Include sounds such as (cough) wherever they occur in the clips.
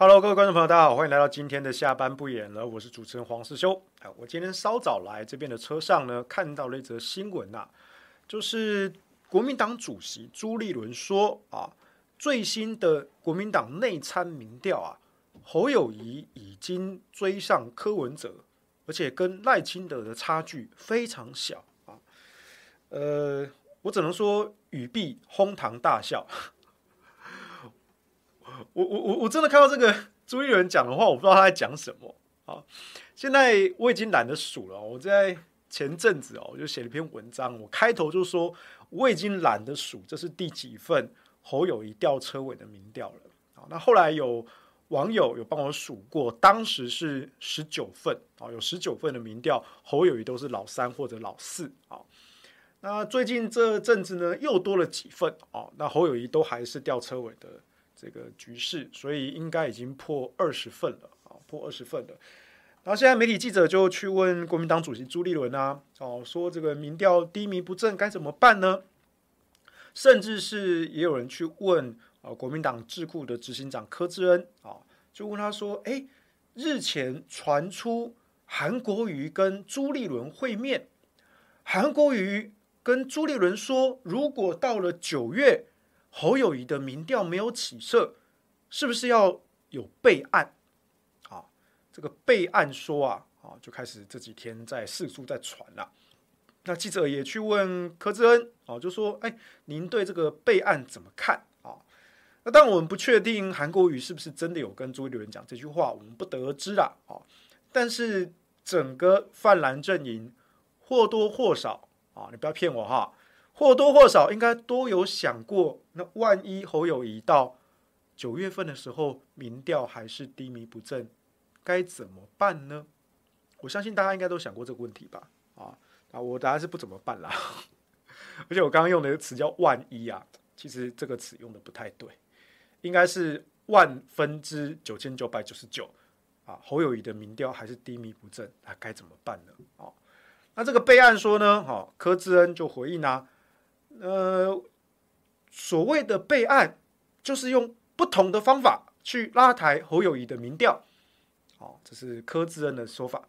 Hello，各位观众朋友，大家好，欢迎来到今天的下班不演了。我是主持人黄世修。哎，我今天稍早来这边的车上呢，看到了一则新闻、啊，就是国民党主席朱立伦说啊，最新的国民党内参民调啊，侯友宜已经追上柯文哲，而且跟赖清德的差距非常小啊。呃，我只能说语毕哄堂大笑。我我我我真的看到这个 (laughs) 朱一伦讲的话，我不知道他在讲什么啊！现在我已经懒得数了。我在前阵子哦，我就写了一篇文章，我开头就说我已经懒得数这是第几份侯友谊吊车尾的民调了啊！那后来有网友有帮我数过，当时是十九份啊，有十九份的民调，侯友谊都是老三或者老四啊。那最近这阵子呢，又多了几份啊，那侯友谊都还是吊车尾的。这个局势，所以应该已经破二十份了啊，破二十份了。然后现在媒体记者就去问国民党主席朱立伦啊，哦，说这个民调低迷不振该怎么办呢？甚至是也有人去问啊，国民党智库的执行长柯志恩啊，就问他说：“哎，日前传出韩国瑜跟朱立伦会面，韩国瑜跟朱立伦说，如果到了九月。”侯友宜的民调没有起色，是不是要有备案？啊，这个备案说啊，啊，就开始这几天在四处在传了。那记者也去问柯志恩，啊，就说：“哎，您对这个备案怎么看？”啊，那但我们不确定韩国瑜是不是真的有跟朱立伦讲这句话，我们不得而知啦。啊，但是整个泛蓝阵营或多或少啊，你不要骗我哈。或多或少应该都有想过，那万一侯友谊到九月份的时候民调还是低迷不振，该怎么办呢？我相信大家应该都想过这个问题吧？啊啊，我答案是不怎么办啦。(laughs) 而且我刚刚用的词叫“万一”啊，其实这个词用的不太对，应该是万分之九千九百九十九啊。侯友谊的民调还是低迷不振，那该怎么办呢？啊，那这个备案说呢？哈，柯志恩就回应啊。呃，所谓的备案，就是用不同的方法去拉抬侯友宜的民调。好，这是柯志恩的说法。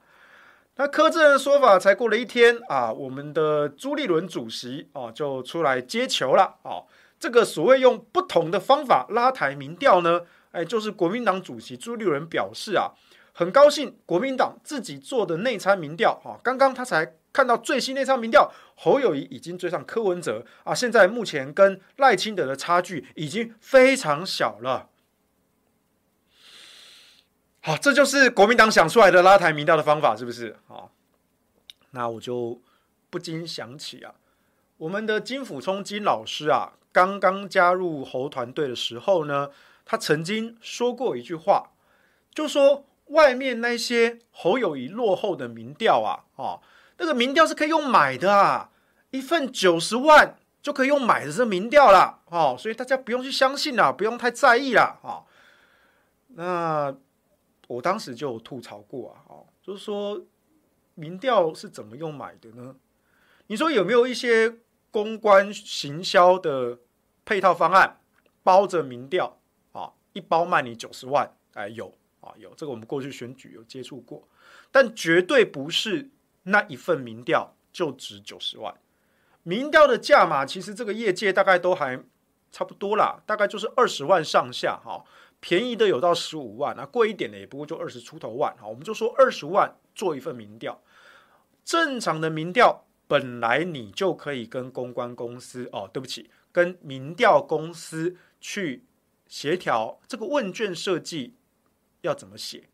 那柯志恩的说法才过了一天啊，我们的朱立伦主席啊就出来接球了。哦，这个所谓用不同的方法拉抬民调呢，哎，就是国民党主席朱立伦表示啊，很高兴国民党自己做的内参民调。啊，刚刚他才。看到最新内参民调，侯友宜已经追上柯文哲啊！现在目前跟赖清德的差距已经非常小了。好，这就是国民党想出来的拉抬民调的方法，是不是？好，那我就不禁想起啊，我们的金溥聪金老师啊，刚刚加入侯团队的时候呢，他曾经说过一句话，就说外面那些侯友宜落后的民调啊，啊。那个民调是可以用买的啊，一份九十万就可以用买的这民调了，哦，所以大家不用去相信了，不用太在意了，啊。那我当时就吐槽过啊，哦，就是说民调是怎么用买的呢？你说有没有一些公关行销的配套方案，包着民调啊，一包卖你九十万？哎，有啊，有这个我们过去选举有接触过，但绝对不是。那一份民调就值九十万，民调的价码其实这个业界大概都还差不多啦，大概就是二十万上下哈，便宜的有到十五万，那贵一点的也不过就二十出头万哈，我们就说二十万做一份民调，正常的民调本来你就可以跟公关公司哦，对不起，跟民调公司去协调这个问卷设计要怎么写，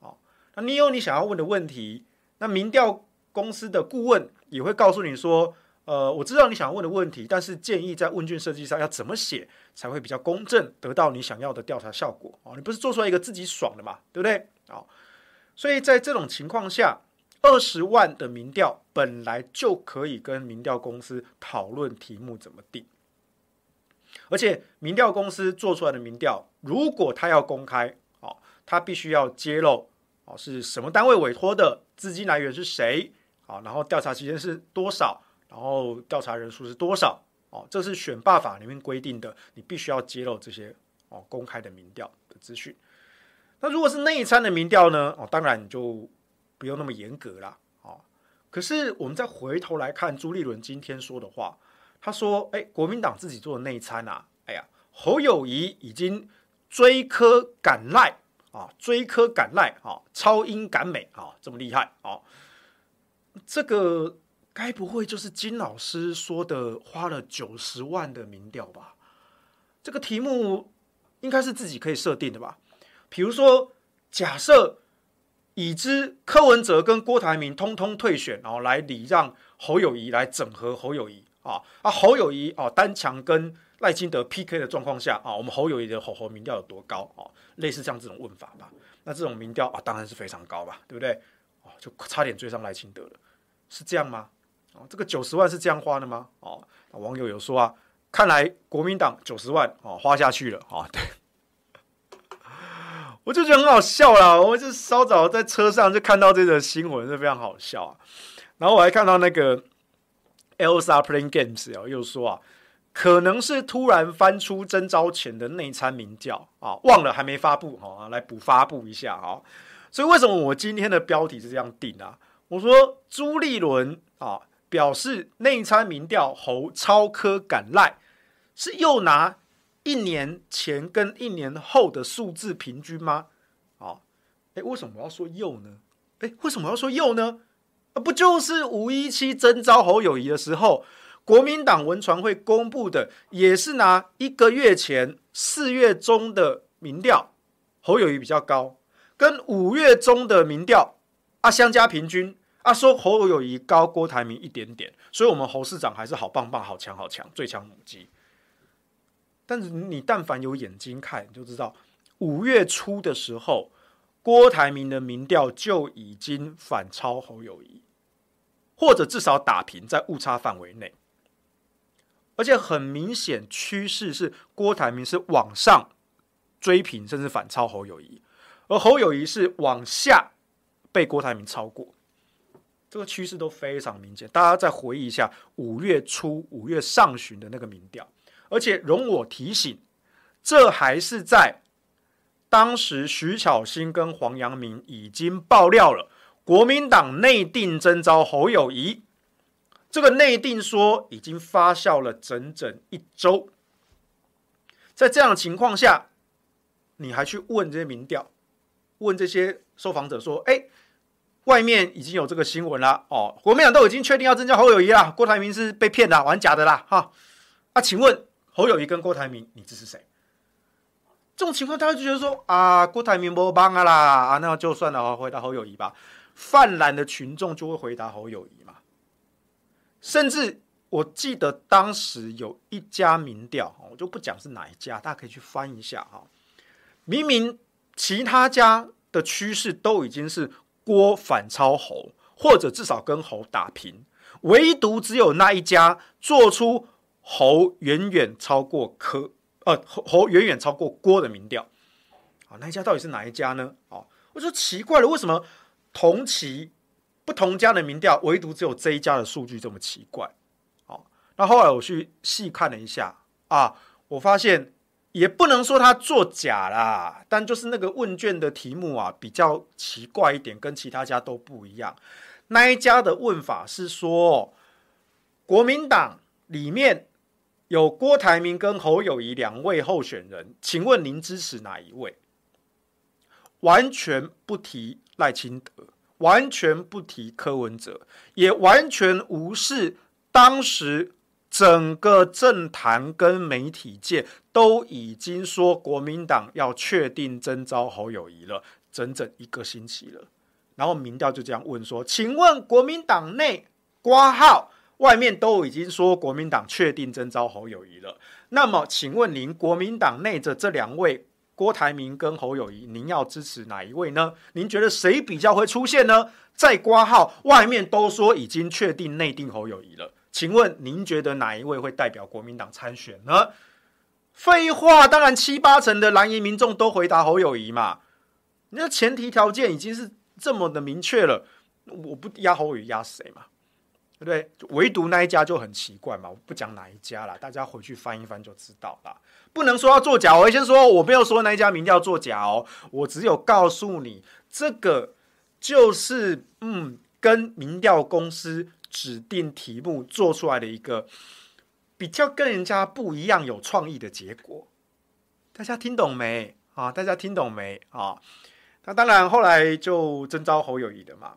哦，那你有你想要问的问题，那民调。公司的顾问也会告诉你说，呃，我知道你想问的问题，但是建议在问卷设计上要怎么写才会比较公正，得到你想要的调查效果，哦，你不是做出来一个自己爽的嘛，对不对？啊，所以在这种情况下，二十万的民调本来就可以跟民调公司讨论题目怎么定，而且民调公司做出来的民调，如果他要公开，哦，他必须要揭露，哦，是什么单位委托的，资金来源是谁。啊，然后调查期间是多少？然后调查人数是多少？哦，这是选罢法里面规定的，你必须要揭露这些哦公开的民调的资讯。那如果是内参的民调呢？哦，当然你就不用那么严格啦。哦，可是我们再回头来看朱立伦今天说的话，他说：“哎，国民党自己做的内参啊，哎呀，侯友宜已经追科赶赖啊，追科赶赖啊，超英赶美啊，这么厉害啊，这个该不会就是金老师说的花了九十万的民调吧？这个题目应该是自己可以设定的吧？”比如说，假设已知柯文哲跟郭台铭通通退选，然后来礼让侯友谊来整合侯友谊啊啊，侯友谊啊单强跟赖清德 PK 的状况下啊，我们侯友谊的侯侯民调有多高啊？类似像这种问法吧，那这种民调啊当然是非常高吧，对不对？就差点追上赖清德了，是这样吗？哦，这个九十万是这样花的吗？哦，网友有说啊，看来国民党九十万哦花下去了啊，对。(laughs) 我就觉得很好笑啦，我就稍早在车上就看到这个新闻，是非常好笑啊。然后我还看到那个 Elsa Playing Games 哦，又说啊，可能是突然翻出征召前的内参民调啊，忘了还没发布啊，来补发布一下啊。所以为什么我今天的标题是这样定啊？我说朱立伦啊表示内参民调侯超科敢赖，是又拿。一年前跟一年后的数字平均吗？啊，哎，为什么我要说又呢？哎，为什么要说又呢？啊，不就是五一七征召侯友谊的时候，国民党文传会公布的，也是拿一个月前四月中的民调，侯友谊比较高，跟五月中的民调啊相加平均啊，说侯友宜高郭台铭一点点，所以我们侯市长还是好棒棒、好强好强、最强母鸡。但是你但凡有眼睛看，你就知道五月初的时候，郭台铭的民调就已经反超侯友宜，或者至少打平在误差范围内，而且很明显趋势是郭台铭是往上追平，甚至反超侯友宜，而侯友宜是往下被郭台铭超过，这个趋势都非常明显。大家再回忆一下五月初、五月上旬的那个民调。而且容我提醒，这还是在当时徐巧芯跟黄阳明已经爆料了，国民党内定征召侯友宜，这个内定说已经发酵了整整一周。在这样的情况下，你还去问这些民调，问这些受访者说：“哎，外面已经有这个新闻了哦，国民党都已经确定要增加侯友宜了，郭台铭是被骗的，玩假的啦，哈。”啊，请问？侯友宜跟郭台铭，你支持谁？这种情况，大家就觉得说啊，郭台铭不帮啊啦啊，那就算了，回答侯友宜吧。泛蓝的群众就会回答侯友宜嘛。甚至我记得当时有一家民调，我就不讲是哪一家，大家可以去翻一下哈。明明其他家的趋势都已经是郭反超侯，或者至少跟侯打平，唯独只有那一家做出。侯远远超过柯，呃，侯远远超过郭的民调，啊，那一家到底是哪一家呢？哦，我就奇怪了，为什么同期不同家的民调，唯独只有这一家的数据这么奇怪？哦，那后来我去细看了一下，啊，我发现也不能说他作假啦，但就是那个问卷的题目啊，比较奇怪一点，跟其他家都不一样。那一家的问法是说，国民党里面。有郭台铭跟侯友宜两位候选人，请问您支持哪一位？完全不提赖清德，完全不提柯文哲，也完全无视当时整个政坛跟媒体界都已经说国民党要确定征召侯友宜了，整整一个星期了。然后民调就这样问说：“请问国民党内括号？”外面都已经说国民党确定征召侯友宜了，那么请问您国民党内的这两位郭台铭跟侯友宜，您要支持哪一位呢？您觉得谁比较会出现呢？在括号外面都说已经确定内定侯友宜了，请问您觉得哪一位会代表国民党参选呢？废话，当然七八成的蓝营民众都回答侯友谊嘛。那前提条件已经是这么的明确了，我不压侯友谊压谁嘛？对不对？唯独那一家就很奇怪嘛，我不讲哪一家了，大家回去翻一翻就知道了。不能说要作假，我先说我没有说那一家民调作假哦，我只有告诉你，这个就是嗯，跟民调公司指定题目做出来的一个比较跟人家不一样、有创意的结果。大家听懂没啊？大家听懂没啊？那当然，后来就征召侯友谊的嘛。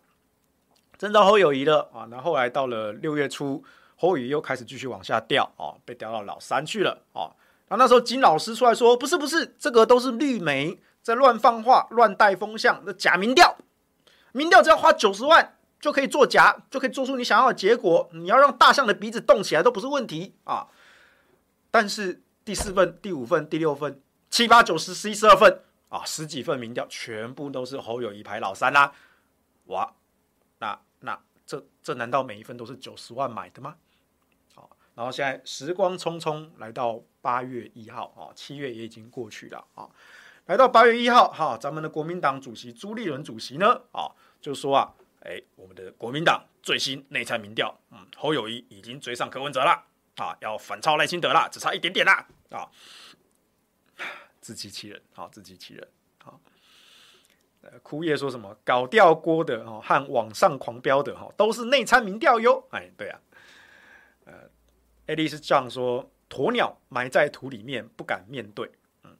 征召侯友谊了啊，那后来到了六月初，侯友宜又开始继续往下掉啊，被调到老三去了啊。那那时候金老师出来说，不是不是，这个都是绿媒在乱放话、乱带风向，那假民调，民调只要花九十万就可以作假，就可以做出你想要的结果。你要让大象的鼻子动起来都不是问题啊。但是第四份、第五份、第六份、七八九十、十一十二份啊，十几份民调全部都是侯友谊排老三啦，哇！那那这这难道每一份都是九十万买的吗？好，然后现在时光匆匆来到八月一号啊，七月也已经过去了啊，来到八月一号哈，咱们的国民党主席朱立伦主席呢啊，就说啊，哎，我们的国民党最新内参民调，嗯，侯友谊已经追上柯文哲了啊，要反超赖清德了，只差一点点啦啊，自欺欺人，好，自欺欺人啊。枯叶说什么搞掉锅的哈和网上狂飙的哈都是内参民调哟，哎，对啊，呃，艾丽是这样说，鸵鸟埋在土里面不敢面对，嗯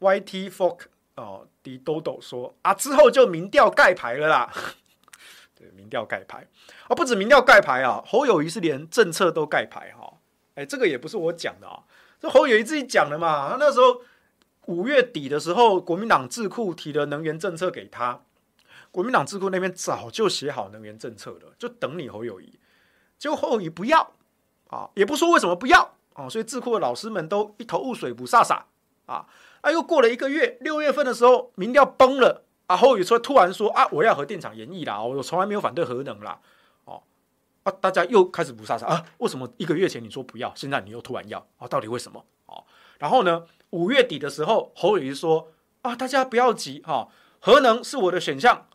，YT Folk 哦，迪豆豆说啊之后就民调盖牌了啦，民调盖牌啊，不止民调盖牌啊，侯友谊是连政策都盖牌哈，哎，这个也不是我讲的啊，这侯友谊自己讲的嘛，他那时候。五月底的时候，国民党智库提了能源政策给他，国民党智库那边早就写好能源政策了，就等你侯友谊。结果侯友谊不要啊，也不说为什么不要啊，所以智库的老师们都一头雾水，不飒飒啊。啊，又过了一个月，六月份的时候，民调崩了啊，侯宇说突然说啊，我要核电厂延役啦，我从来没有反对核能啦，哦啊，大家又开始不杀杀啊，为什么一个月前你说不要，现在你又突然要啊？到底为什么？哦，然后呢？五月底的时候，侯宇说：“啊，大家不要急哈，核能是我的选项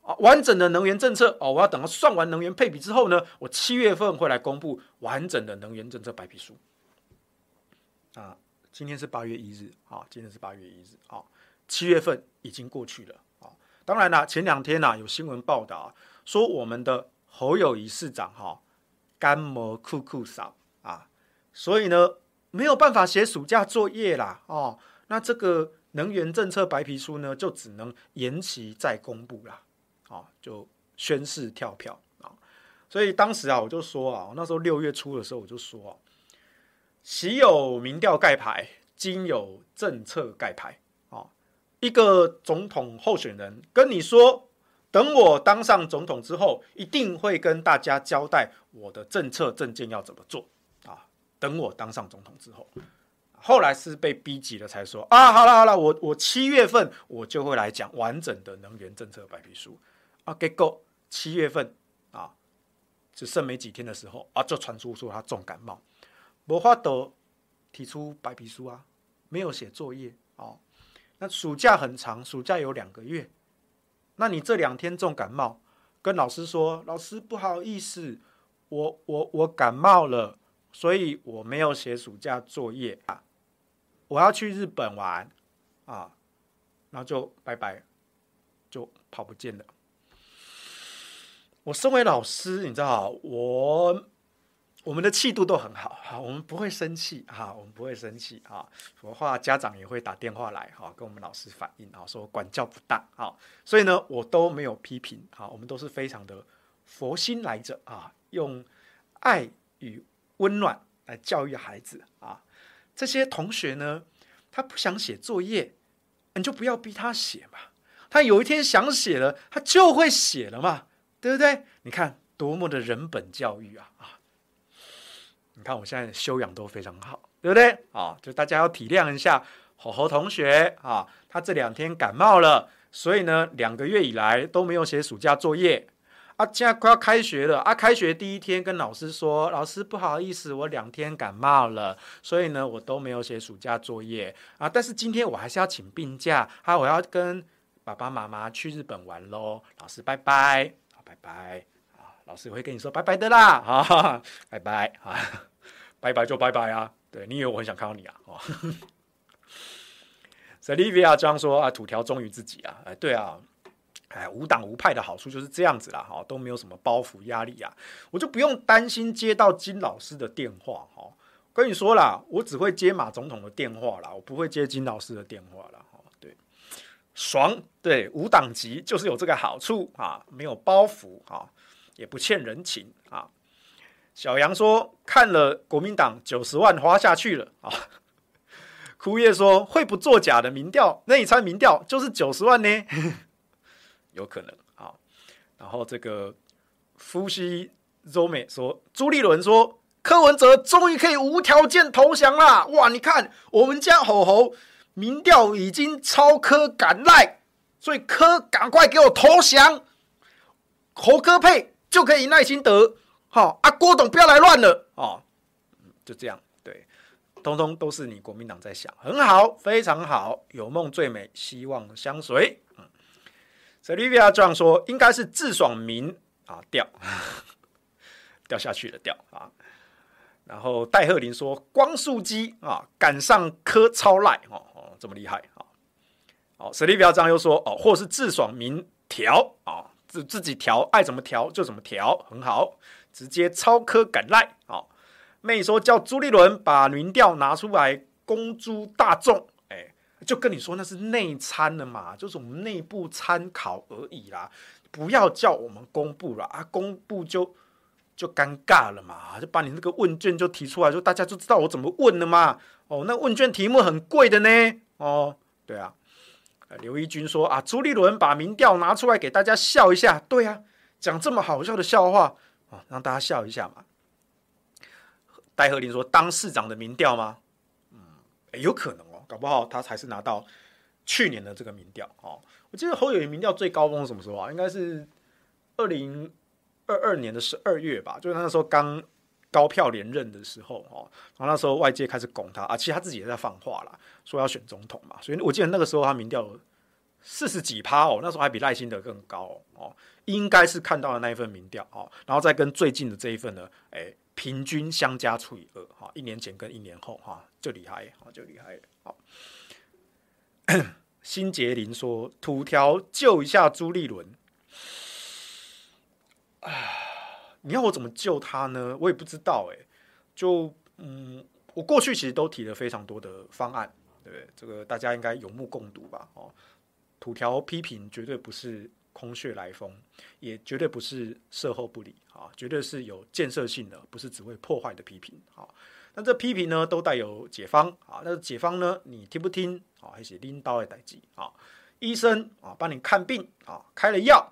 啊，完整的能源政策哦，我要等到算完能源配比之后呢，我七月份会来公布完整的能源政策白皮书。啊，今天是八月一日啊，今天是八月一日啊，七月份已经过去了啊。当然了，前两天呐有新闻报道说我们的侯友谊市长哈干模酷酷少啊，所以呢。”没有办法写暑假作业啦，哦，那这个能源政策白皮书呢，就只能延期再公布啦，啊，就宣示跳票啊，所以当时啊，我就说啊，那时候六月初的时候，我就说，昔有民调盖牌，今有政策盖牌啊。一个总统候选人跟你说，等我当上总统之后，一定会跟大家交代我的政策政见要怎么做啊。等我当上总统之后，后来是被逼急了才说啊，好了好了，我我七月份我就会来讲完整的能源政策白皮书啊，结果七月份啊，只剩没几天的时候啊，就传出说他重感冒，没法度提出白皮书啊，没有写作业哦，那暑假很长，暑假有两个月，那你这两天重感冒，跟老师说，老师不好意思，我我我感冒了。所以我没有写暑假作业啊，我要去日本玩啊，然后就拜拜，就跑不见了。我身为老师，你知道，我我们的气度都很好，哈，我们不会生气哈，我们不会生气啊。我话家长也会打电话来哈，跟我们老师反映啊，说管教不当啊，所以呢，我都没有批评啊，我们都是非常的佛心来着啊，用爱与。温暖来教育孩子啊！这些同学呢，他不想写作业，你就不要逼他写嘛。他有一天想写了，他就会写了嘛，对不对？你看多么的人本教育啊！啊，你看我现在修养都非常好，对不对？啊，就大家要体谅一下侯侯同学啊，他这两天感冒了，所以呢，两个月以来都没有写暑假作业。啊，现在快要开学了啊！开学第一天跟老师说：“老师不好意思，我两天感冒了，所以呢，我都没有写暑假作业啊。但是今天我还是要请病假，啊，我要跟爸爸妈妈去日本玩喽。老师，拜拜，好，拜拜，老师会跟你说拜拜的啦，啊，(laughs) 拜拜啊，(laughs) 拜拜就拜拜啊。对，你以为我很想看到你啊？哦，(laughs) Selivia 这样说啊，土条忠于自己啊，哎，对啊，哎，无党无派的好处就是这样子啦，哈，都没有什么包袱压力啊，我就不用担心接到金老师的电话，哈，跟你说啦，我只会接马总统的电话啦，我不会接金老师的电话啦。哈，对，爽，对，无党籍就是有这个好处啊，没有包袱啊，也不欠人情啊。小杨说：“看了国民党九十万花下去了啊！”枯叶说：“会不作假的民调，那一参民调就是九十万呢？(laughs) 有可能啊。”然后这个夫西周美说：“朱立伦说柯文哲终于可以无条件投降啦！哇，你看我们家吼吼民调已经超柯赶赖，所以柯赶快给我投降，侯科配就可以赖清德。”好啊，郭董不要来乱了哦，就这样，对，通通都是你国民党在想，很好，非常好，有梦最美，希望相随。嗯，Celia 这样说，应该是自爽民啊掉 (laughs) 掉下去了掉啊。然后戴鹤林说，光速机啊赶上柯超赖哦哦，这么厉害啊。哦，Celia 这样又说哦，或是自爽民调啊，自自己调，爱怎么调就怎么调，很好。直接超科敢赖，好，妹说叫朱立伦把民调拿出来公诸大众，哎，就跟你说那是内参的嘛，就是我们内部参考而已啦，不要叫我们公布了啊，公布就就尴尬了嘛，就把你那个问卷就提出来，就大家就知道我怎么问了嘛，哦，那问卷题目很贵的呢，哦，对啊，刘一军说啊，朱立伦把民调拿出来给大家笑一下，对啊，讲这么好笑的笑话。啊，让大家笑一下嘛。戴和林说：“当市长的民调吗？嗯，有可能哦，搞不好他才是拿到去年的这个民调哦。我记得侯友宜民调最高峰什么时候啊？应该是二零二二年的十二月吧，就是他那时候刚高票连任的时候哦。然后那时候外界开始拱他啊，其实他自己也在放话啦，说要选总统嘛。所以我记得那个时候他民调四十几趴哦，那时候还比赖清德更高哦。”应该是看到了那一份民调哦，然后再跟最近的这一份呢，哎，平均相加除以二哈，一年前跟一年后哈，就厉害啊，就厉害。好，辛杰 (coughs) 林说：“土条救一下朱立伦。”啊，你要我怎么救他呢？我也不知道哎。就嗯，我过去其实都提了非常多的方案，对不对？这个大家应该有目共睹吧？哦，土条批评绝对不是。空穴来风，也绝对不是售后不理啊，绝对是有建设性的，不是只会破坏的批评啊。那这批评呢，都带有解方啊。那解方呢，你听不听啊？还是拎刀来代志啊？医生啊，帮你看病啊，开了药，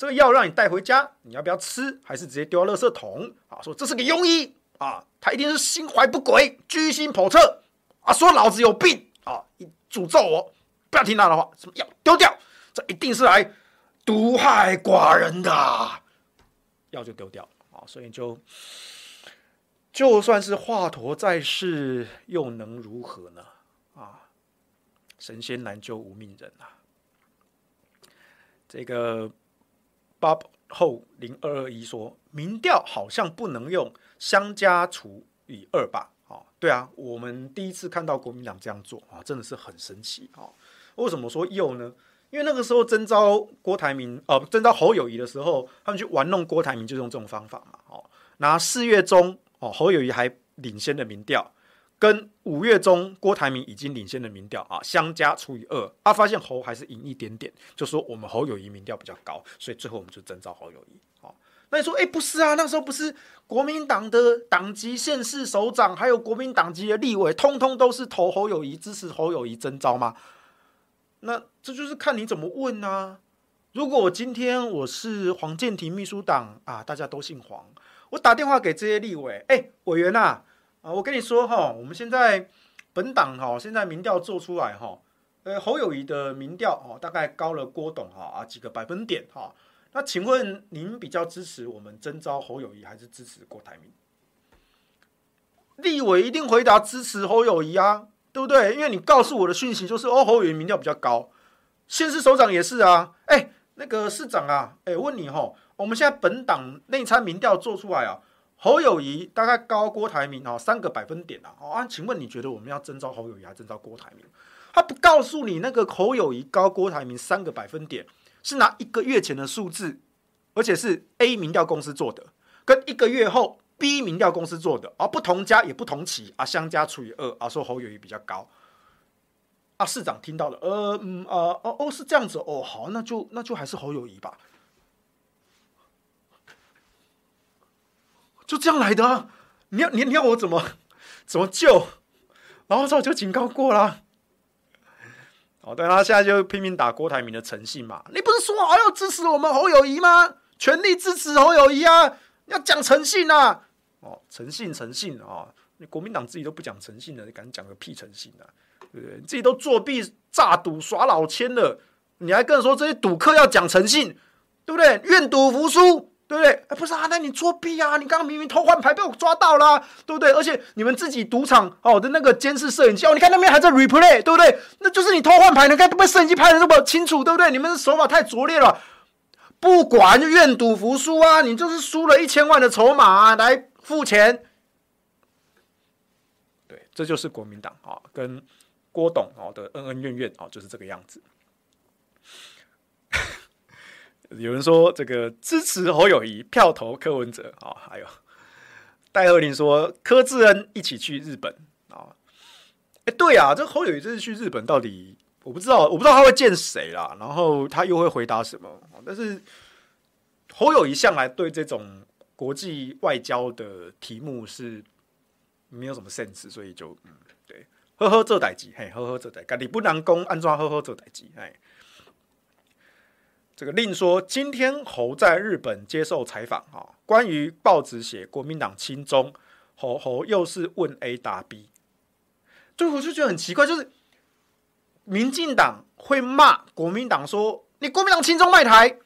这个药让你带回家，你要不要吃？还是直接丢到垃圾桶啊？说这是个庸医啊，他一定是心怀不轨，居心叵测啊，说老子有病啊，诅咒我，不要听他的话，什么药丢掉，这一定是来。毒害寡人的药就丢掉啊，所以就就算是华佗在世，又能如何呢？啊，神仙难救无命人啊！这个 Bob 后零二二一说，民调好像不能用相加除以二吧？啊，对啊，我们第一次看到国民党这样做啊，真的是很神奇啊！为什么说又呢？因为那个时候征召郭台铭，哦、呃，征召侯友宜的时候，他们去玩弄郭台铭，就用这种方法嘛，哦，拿四月中哦侯友宜还领先的民调，跟五月中郭台铭已经领先的民调啊相加除以二，啊，发现侯还是赢一点点，就说我们侯友谊民调比较高，所以最后我们就征召侯友谊，哦，那你说，哎，不是啊，那时候不是国民党的党籍县市首长，还有国民党籍的立委，通通都是投侯友谊，支持侯友谊征召吗？那这就是看你怎么问、啊。如果我今天我是黄建庭秘书长啊，大家都姓黄，我打电话给这些立委，哎，委员呐，啊，啊我跟你说哈，我们现在本党哈，现在民调做出来哈，呃，侯友谊的民调哦，大概高了郭董哈啊几个百分点哈。那请问您比较支持我们征召侯友谊，还是支持郭台铭？立委一定回答支持侯友谊啊。对不对？因为你告诉我的讯息就是，哦，侯友谊民调比较高，县市首长也是啊。哎，那个市长啊，哎，问你哈，我们现在本党内参民调做出来啊，侯友宜大概高郭台铭啊三个百分点啊。啊，请问你觉得我们要征召侯友宜还是征召郭台铭？他不告诉你那个侯友宜高郭台铭三个百分点是拿一个月前的数字，而且是 A 民调公司做的，跟一个月后 B 民调公司做的，而不同家也不同期啊，相加除以二啊，说侯友谊比较高。啊，市长听到了，呃，嗯，啊，哦，哦，是这样子，哦，好，那就那就还是侯友谊吧，就这样来的啊。你要你你要我怎么怎么救？然后之后就警告过了。哦，对，他现在就拼命打郭台铭的诚信嘛。你不是说好要支持我们侯友谊吗？全力支持侯友谊啊！要讲诚信呐！哦，诚信诚信啊！你国民党自己都不讲诚信了，你敢讲个屁诚信啊？对不对？你自己都作弊、诈赌、耍老千了，你还跟说这些赌客要讲诚信，对不对？愿赌服输，对不对？哎，不是啊，那你作弊啊！你刚刚明明偷换牌被我抓到了，对不对？而且你们自己赌场哦的那个监视摄影机哦，你看那边还在 replay，对不对？那就是你偷换牌，你看都被摄影机拍的那么清楚，对不对？你们的手法太拙劣了，不管就愿赌服输啊！你就是输了一千万的筹码啊，来付钱。对，这就是国民党啊，跟。郭董哦的恩恩怨怨哦，就是这个样子。有人说这个支持侯友谊，票投柯文哲啊，还有戴鹤林说柯志恩一起去日本啊。哎，对啊，这侯友谊这次去日本到底我不知道，我不知道他会见谁啦，然后他又会回答什么？但是侯友谊向来对这种国际外交的题目是没有什么 sense，所以就嗯。对呵呵，做代志，嘿，呵呵，做代志，家己不能讲，安怎呵呵做代志，嘿。这个另说，今天侯在日本接受采访啊，关于报纸写国民党亲中，侯侯又是问 A 答 B，就我就觉得很奇怪，就是民进党会骂国民党说你国民党亲中卖台，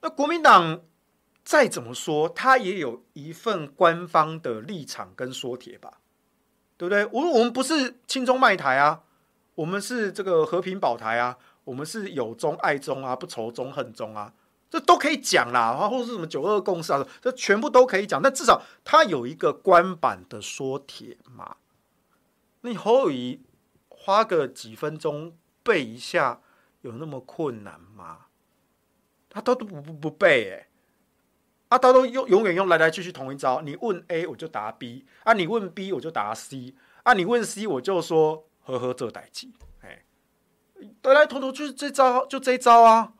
那国民党再怎么说，他也有一份官方的立场跟说帖吧。对不对？我我们不是亲中卖台啊，我们是这个和平保台啊，我们是有中爱中啊，不仇中恨中啊，这都可以讲啦，或者是什么九二共识啊，这全部都可以讲。但至少他有一个官版的说帖嘛。你侯友宜花个几分钟背一下，有那么困难吗？他都不不不背哎。啊，他都用永远用来来去去同一招。你问 A，我就答 B；啊，你问 B，我就答 C；啊，你问 C，我就说呵呵这代志。来来，头头就是这招，就这一招啊！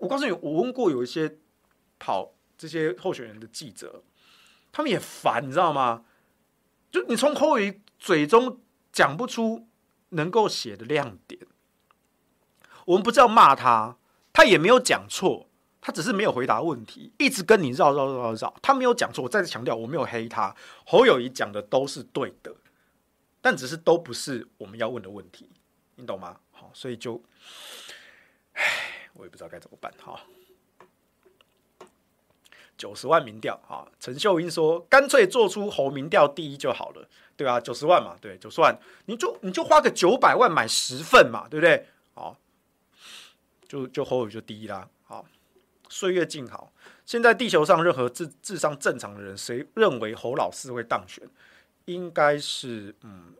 我告诉你，我问过有一些跑这些候选人的记者，他们也烦，你知道吗？就你从侯友宜嘴中讲不出能够写的亮点，我们不是要骂他，他也没有讲错。他只是没有回答问题，一直跟你绕绕绕绕。他没有讲错，我再次强调，我没有黑他。侯友宜讲的都是对的，但只是都不是我们要问的问题，你懂吗？好，所以就，唉，我也不知道该怎么办。哈，九十万民调啊，陈秀英说，干脆做出侯民调第一就好了，对啊，九十万嘛，对，九十万，你就你就花个九百万买十份嘛，对不对？好，就就侯宇就第一啦。好岁月静好，现在地球上任何智智商正常的人，谁认为侯老师会当选？应该是嗯，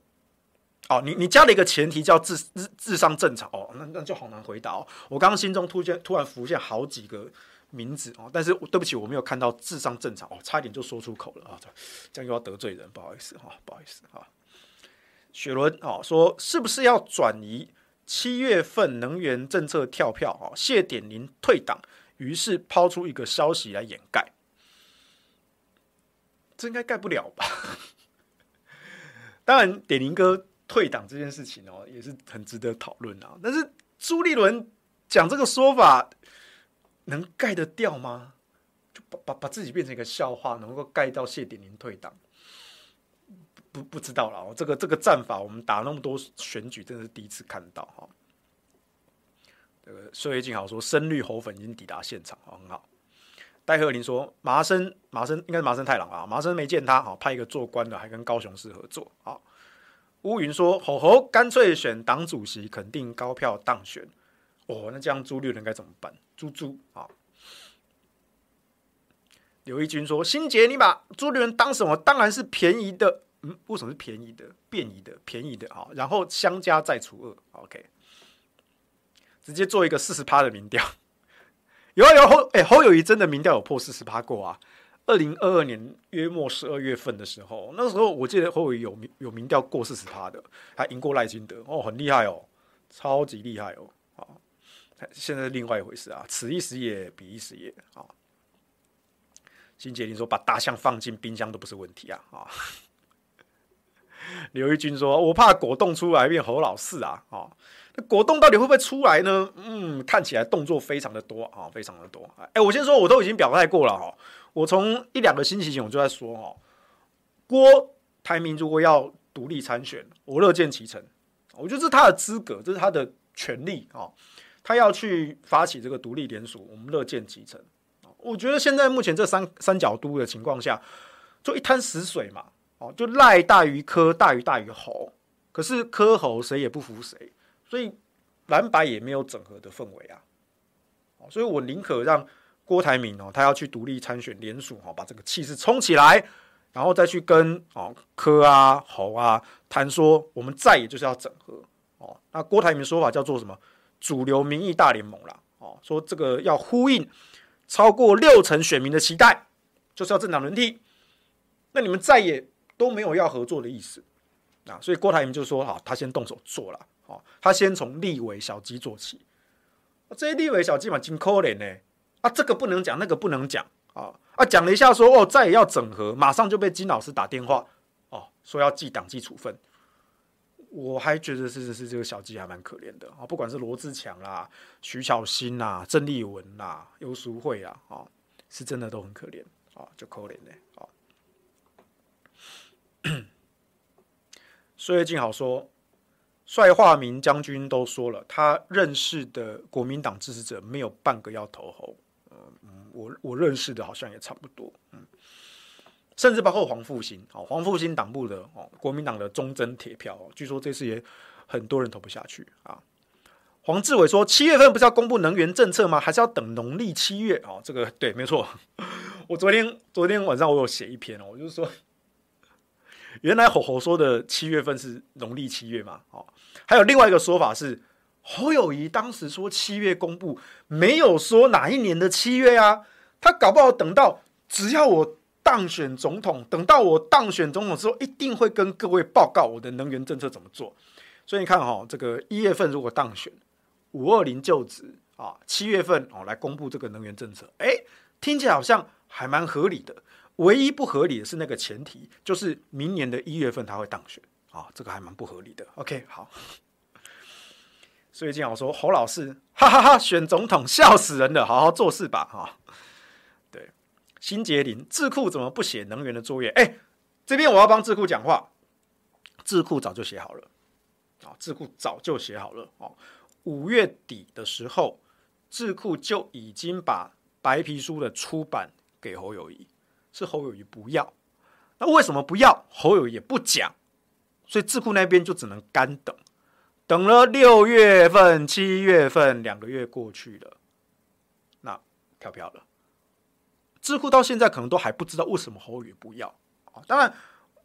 哦，你你加了一个前提叫智智智商正常哦，那那就好难回答哦。我刚刚心中突然突然浮现好几个名字哦，但是对不起，我没有看到智商正常哦，差一点就说出口了啊，这样又要得罪人，不好意思哈，不好意思哈。雪伦哦说是不是要转移七月份能源政策跳票哦？谢点林退党。于是抛出一个消息来掩盖，这应该盖不了吧？(laughs) 当然，点林哥退党这件事情哦，也是很值得讨论啊。但是朱立伦讲这个说法，能盖得掉吗？就把把把自己变成一个笑话，能够盖到谢点林退党？不不知道了。这个这个战法，我们打那么多选举，真的是第一次看到哈。这个岁月静好说，深绿猴粉已经抵达现场，很好。戴鹤林说，麻生麻生应该是麻生太郎啊，麻生没见他，好派一个做官的，还跟高雄市合作。好，乌云说，吼吼干脆选党主席，肯定高票当选。哦，那这样朱立伦该怎么办？猪猪啊，刘义军说：“新杰，你把朱立伦当什么？当然是便宜的。嗯，为什么是便宜的？便宜的，便宜的啊。然后相加再除二，OK，直接做一个四十趴的民调。(laughs) 有啊有啊，侯哎、欸、侯友谊真的民调有破四十趴过啊。二零二二年约末十二月份的时候，那时候我记得侯友有民有民调过四十趴的，还赢过赖清德哦，很厉害哦，超级厉害哦。啊，现在是另外一回事啊，此一时也，彼一时也啊。新杰林说：“把大象放进冰箱都不是问题啊！”啊，(laughs) 刘玉军说：“我怕果冻出来变侯老四啊！”啊，果冻到底会不会出来呢？嗯，看起来动作非常的多啊，非常的多。哎、我先说，我都已经表态过了哈。我从一两个星期前我就在说哈，郭台铭如果要独立参选，我乐见其成。我觉得这是他的资格，这是他的权利啊。他要去发起这个独立联署，我们乐见其成。我觉得现在目前这三三角都的情况下，就一滩死水嘛，哦，就赖大于柯，大于大于侯，可是柯侯谁也不服谁，所以蓝白也没有整合的氛围啊，所以我宁可让郭台铭哦，他要去独立参选联署哈，把这个气势冲起来，然后再去跟哦柯啊侯啊谈说，我们再也就是要整合哦，那郭台铭说法叫做什么？主流民意大联盟啦，哦，说这个要呼应。超过六成选民的期待，就是要政党轮替。那你们再也都没有要合作的意思啊！所以郭台铭就说：“好，他先动手做了。哦，他先从立委小鸡做起。这些立委小鸡嘛，真可怜呢。啊，这个不能讲，那个不能讲啊！啊，讲了一下说哦，再要整合，马上就被金老师打电话哦，说要记党纪处分。我还觉得是是是，这个小鸡还蛮可怜的啊！不管是罗志强啦、徐巧芯啦、郑丽文啦、尤淑慧啊，啊，是真的都很可怜啊，就可怜呢啊。(coughs) 岁月静好说，帅化民将军都说了，他认识的国民党支持者没有半个要投侯。嗯，我我认识的好像也差不多，嗯。甚至包括黄复兴，哦，黄复兴党部的哦，国民党的忠贞铁票，据说这次也很多人投不下去啊。黄志伟说，七月份不是要公布能源政策吗？还是要等农历七月？哦，这个对，没错。(laughs) 我昨天昨天晚上我有写一篇哦，我就是说，原来侯侯说的七月份是农历七月嘛？哦，还有另外一个说法是，侯友谊当时说七月公布，没有说哪一年的七月啊，他搞不好等到只要我。当选总统，等到我当选总统之后，一定会跟各位报告我的能源政策怎么做。所以你看哈、哦，这个一月份如果当选，五二零就职啊，七月份哦来公布这个能源政策，哎，听起来好像还蛮合理的。唯一不合理的是那个前提，就是明年的一月份他会当选啊，这个还蛮不合理的。OK，好。所以经常说侯老师，哈哈哈，哈，选总统笑死人了，好好做事吧，哈。对新杰林智库怎么不写能源的作业？哎、欸，这边我要帮智库讲话。智库早就写好了，啊，智库早就写好了。哦，五月底的时候，智库就已经把白皮书的出版给侯友谊，是侯友谊不要。那为什么不要？侯友谊也不讲，所以智库那边就只能干等。等了六月份、七月份，两个月过去了，那飘飘了。智库到现在可能都还不知道为什么侯宇不要啊！当然，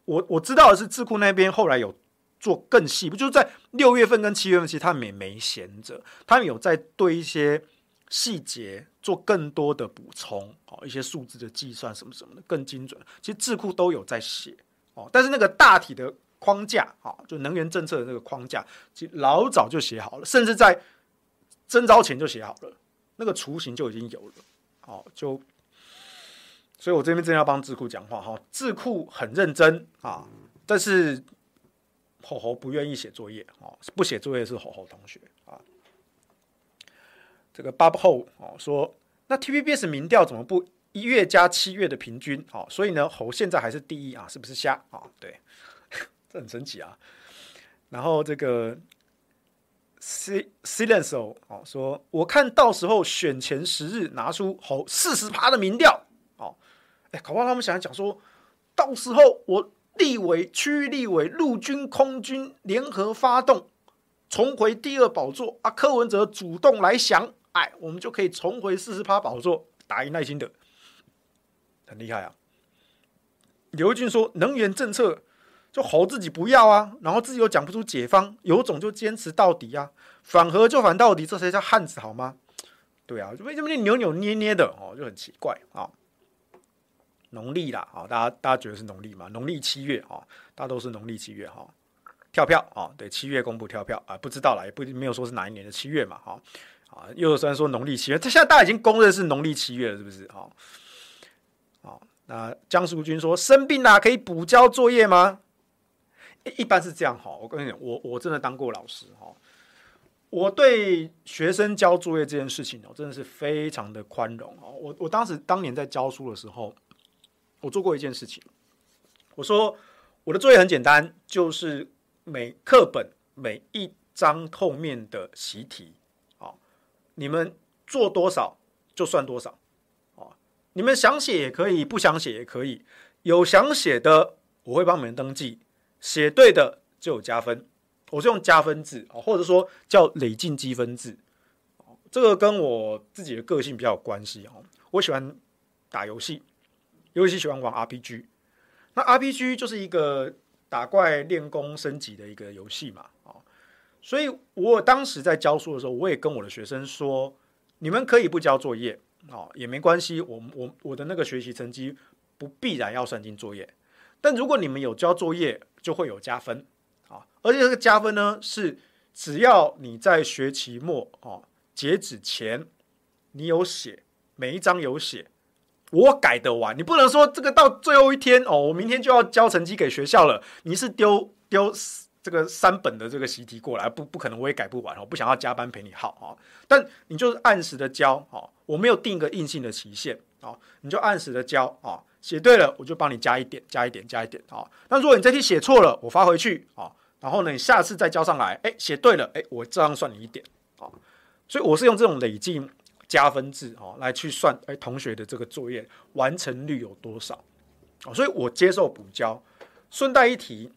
我我知道的是智库那边后来有做更细，不就是在六月份跟七月份，其实他们也没闲着，他们有在对一些细节做更多的补充，哦一些数字的计算什么什么的更精准。其实智库都有在写哦，但是那个大体的框架啊，就能源政策的那个框架，其实老早就写好了，甚至在征召前就写好了，那个雏形就已经有了，哦，就。所以，我这边真的要帮智库讲话哈。智库很认真啊，但是吼吼不愿意写作业啊，不写作业是吼吼同学啊。这个 Bob Ho 哦说，那 TVBS 民调怎么不一月加七月的平均？哦，所以呢，侯现在还是第一啊，是不是瞎啊？对，这很神奇啊。然后这个 Silence 哦说，我看到时候选前十日拿出好四十趴的民调哦。哎，搞不好他们想讲说，到时候我立委、区域立委、陆军、空军联合发动，重回第二宝座啊！柯文哲主动来降，哎，我们就可以重回四十趴宝座，打赢赖清德。很厉害啊。刘俊说，能源政策就吼自己不要啊，然后自己又讲不出解方，有种就坚持到底啊，反核就反到底，这才叫汉子好吗？对啊，为什么你扭扭捏捏的哦，就很奇怪啊。农历啦，啊，大家大家觉得是农历嘛？农历七月啊，大家都是农历七月哈。跳票啊，对，七月公布跳票啊，不知道啦，也不没有说是哪一年的七月嘛，哈啊，又虽然说农历七月，这现在大家已经公认是农历七月了，是不是？哈，好，那江淑君说生病啦，可以补交作业吗？一般是这样哈，我跟你讲，我我真的当过老师哈，我对学生交作业这件事情哦，真的是非常的宽容哦。我我当时当年在教书的时候，我做过一件事情，我说我的作业很简单，就是。每课本每一张后面的习题，啊，你们做多少就算多少，啊，你们想写也可以，不想写也可以。有想写的，我会帮你们登记，写对的就有加分。我是用加分制啊，或者说叫累进积分制。这个跟我自己的个性比较有关系哦。我喜欢打游戏，尤其喜欢玩 RPG。那 RPG 就是一个。打怪练功升级的一个游戏嘛，啊，所以我当时在教书的时候，我也跟我的学生说，你们可以不交作业，啊，也没关系，我我我的那个学习成绩不必然要算进作业，但如果你们有交作业，就会有加分，啊，而且这个加分呢，是只要你在学期末啊截止前，你有写，每一章有写。我改得完，你不能说这个到最后一天哦，我明天就要交成绩给学校了。你是丢丢这个三本的这个习题过来，不不可能，我也改不完哦。不想要加班陪你耗啊，但你就是按时的交哦。我没有定一个硬性的期限哦，你就按时的交啊。写对了，我就帮你加一点，加一点，加一点啊。那如果你这题写错了，我发回去啊，然后呢，你下次再交上来，哎，写对了，哎，我这样算你一点啊。所以我是用这种累进。加分制哦，来去算哎，同学的这个作业完成率有多少哦？所以我接受补交。顺带一提，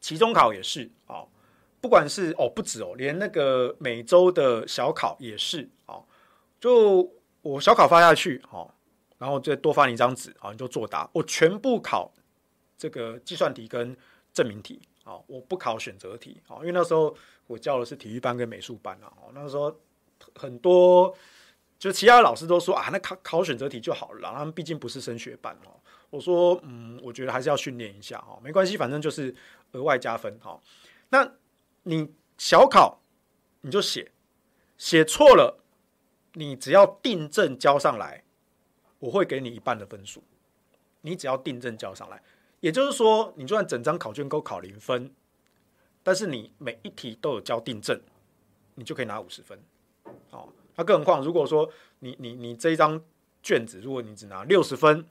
期中考也是哦，不管是哦不止哦，连那个每周的小考也是哦。就我小考发下去哦，然后再多发你一张纸啊，你就作答。我全部考这个计算题跟证明题啊，我不考选择题啊，因为那时候我教的是体育班跟美术班啊，那时候很多。就其他的老师都说啊，那考考选择题就好了，他们毕竟不是升学班哦。我说，嗯，我觉得还是要训练一下哈，没关系，反正就是额外加分哈。那你小考你就写，写错了，你只要订正交上来，我会给你一半的分数。你只要订正交上来，也就是说，你就算整张考卷都考零分，但是你每一题都有交订正，你就可以拿五十分，好。那、更何况，如果说你你你这一张卷子，如果你只拿六十分，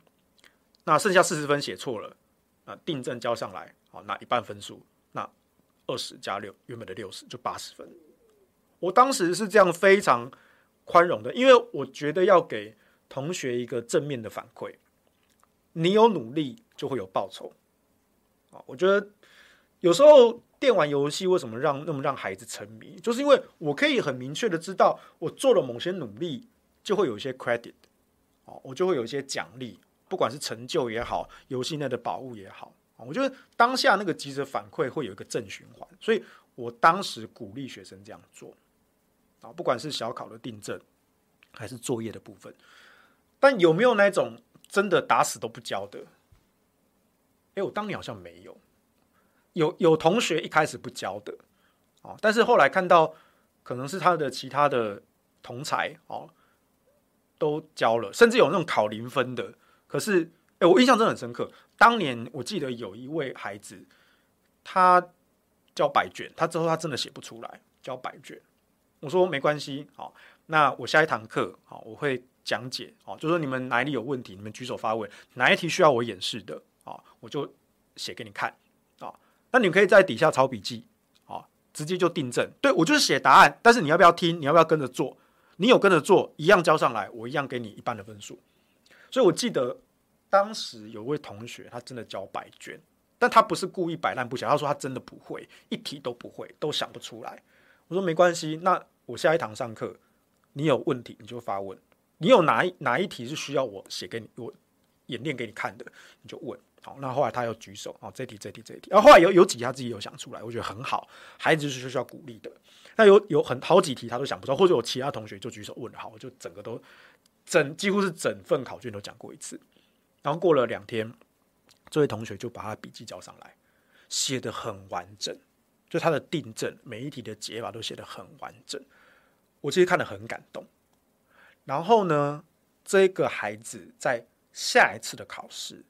那剩下四十分写错了，啊，订正交上来，好，拿一半分数，那二十加六，原本的六十就八十分。我当时是这样非常宽容的，因为我觉得要给同学一个正面的反馈，你有努力就会有报酬。啊，我觉得有时候。电玩游戏为什么让那么让孩子沉迷？就是因为我可以很明确的知道，我做了某些努力，就会有一些 credit，哦，我就会有一些奖励，不管是成就也好，游戏内的宝物也好，我觉得当下那个即时反馈会有一个正循环，所以我当时鼓励学生这样做，啊，不管是小考的订正，还是作业的部分，但有没有那种真的打死都不交的？诶，我当年好像没有。有有同学一开始不交的，哦，但是后来看到可能是他的其他的同才哦，都交了，甚至有那种考零分的。可是，哎，我印象真的很深刻。当年我记得有一位孩子，他交白卷，他之后他真的写不出来，交白卷。我说没关系，好，那我下一堂课好，我会讲解，哦，就说你们哪里有问题，你们举手发问，哪一题需要我演示的，啊，我就写给你看啊。那你可以在底下抄笔记，啊，直接就订正。对，我就是写答案，但是你要不要听？你要不要跟着做？你有跟着做，一样交上来，我一样给你一半的分数。所以我记得当时有位同学，他真的交白卷，但他不是故意摆烂不想，他说他真的不会，一题都不会，都想不出来。我说没关系，那我下一堂上课，你有问题你就发问，你有哪一哪一题是需要我写给你，我演练给你看的，你就问。好，那后来他又举手，哦，这题这题这题，然后后来有有几题他自己有想出来，我觉得很好，孩子是需要鼓励的。那有有很好几题他都想不到，或者有其他同学就举手问，好，我就整个都整几乎是整份考卷都讲过一次。然后过了两天，这位同学就把他的笔记交上来，写得很完整，就他的订正每一题的解法都写得很完整，我其实看得很感动。然后呢，这个孩子在下一次的考试。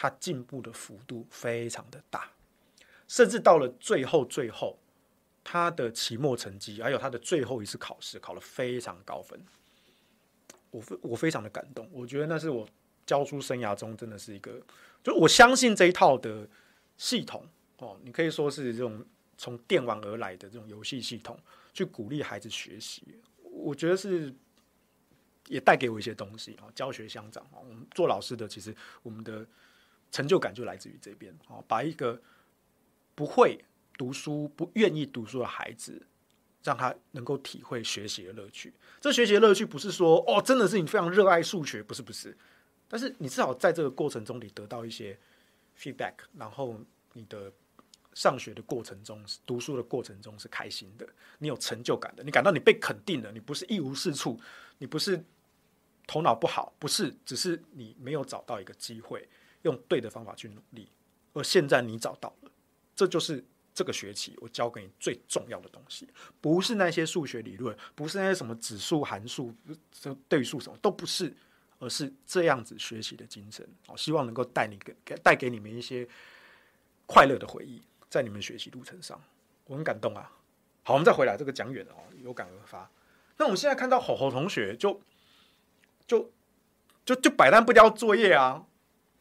他进步的幅度非常的大，甚至到了最后最后，他的期末成绩还有他的最后一次考试考了非常高分，我非我非常的感动，我觉得那是我教书生涯中真的是一个，就我相信这一套的系统哦，你可以说是这种从电玩而来的这种游戏系统，去鼓励孩子学习，我觉得是也带给我一些东西啊，教学相长啊，我们做老师的其实我们的。成就感就来自于这边，啊，把一个不会读书、不愿意读书的孩子，让他能够体会学习的乐趣。这学习的乐趣不是说哦，真的是你非常热爱数学，不是不是。但是你至少在这个过程中，你得到一些 feedback，然后你的上学的过程中、读书的过程中是开心的，你有成就感的，你感到你被肯定了，你不是一无是处，你不是头脑不好，不是，只是你没有找到一个机会。用对的方法去努力，而现在你找到了，这就是这个学期我教给你最重要的东西，不是那些数学理论，不是那些什么指数、函数、这对数什么都不是，而是这样子学习的精神。我希望能够带你给带给你们一些快乐的回忆，在你们学习路程上，我很感动啊。好，我们再回来，这个讲远了哦，有感而发。那我们现在看到吼吼同学就就就就摆烂不交作业啊。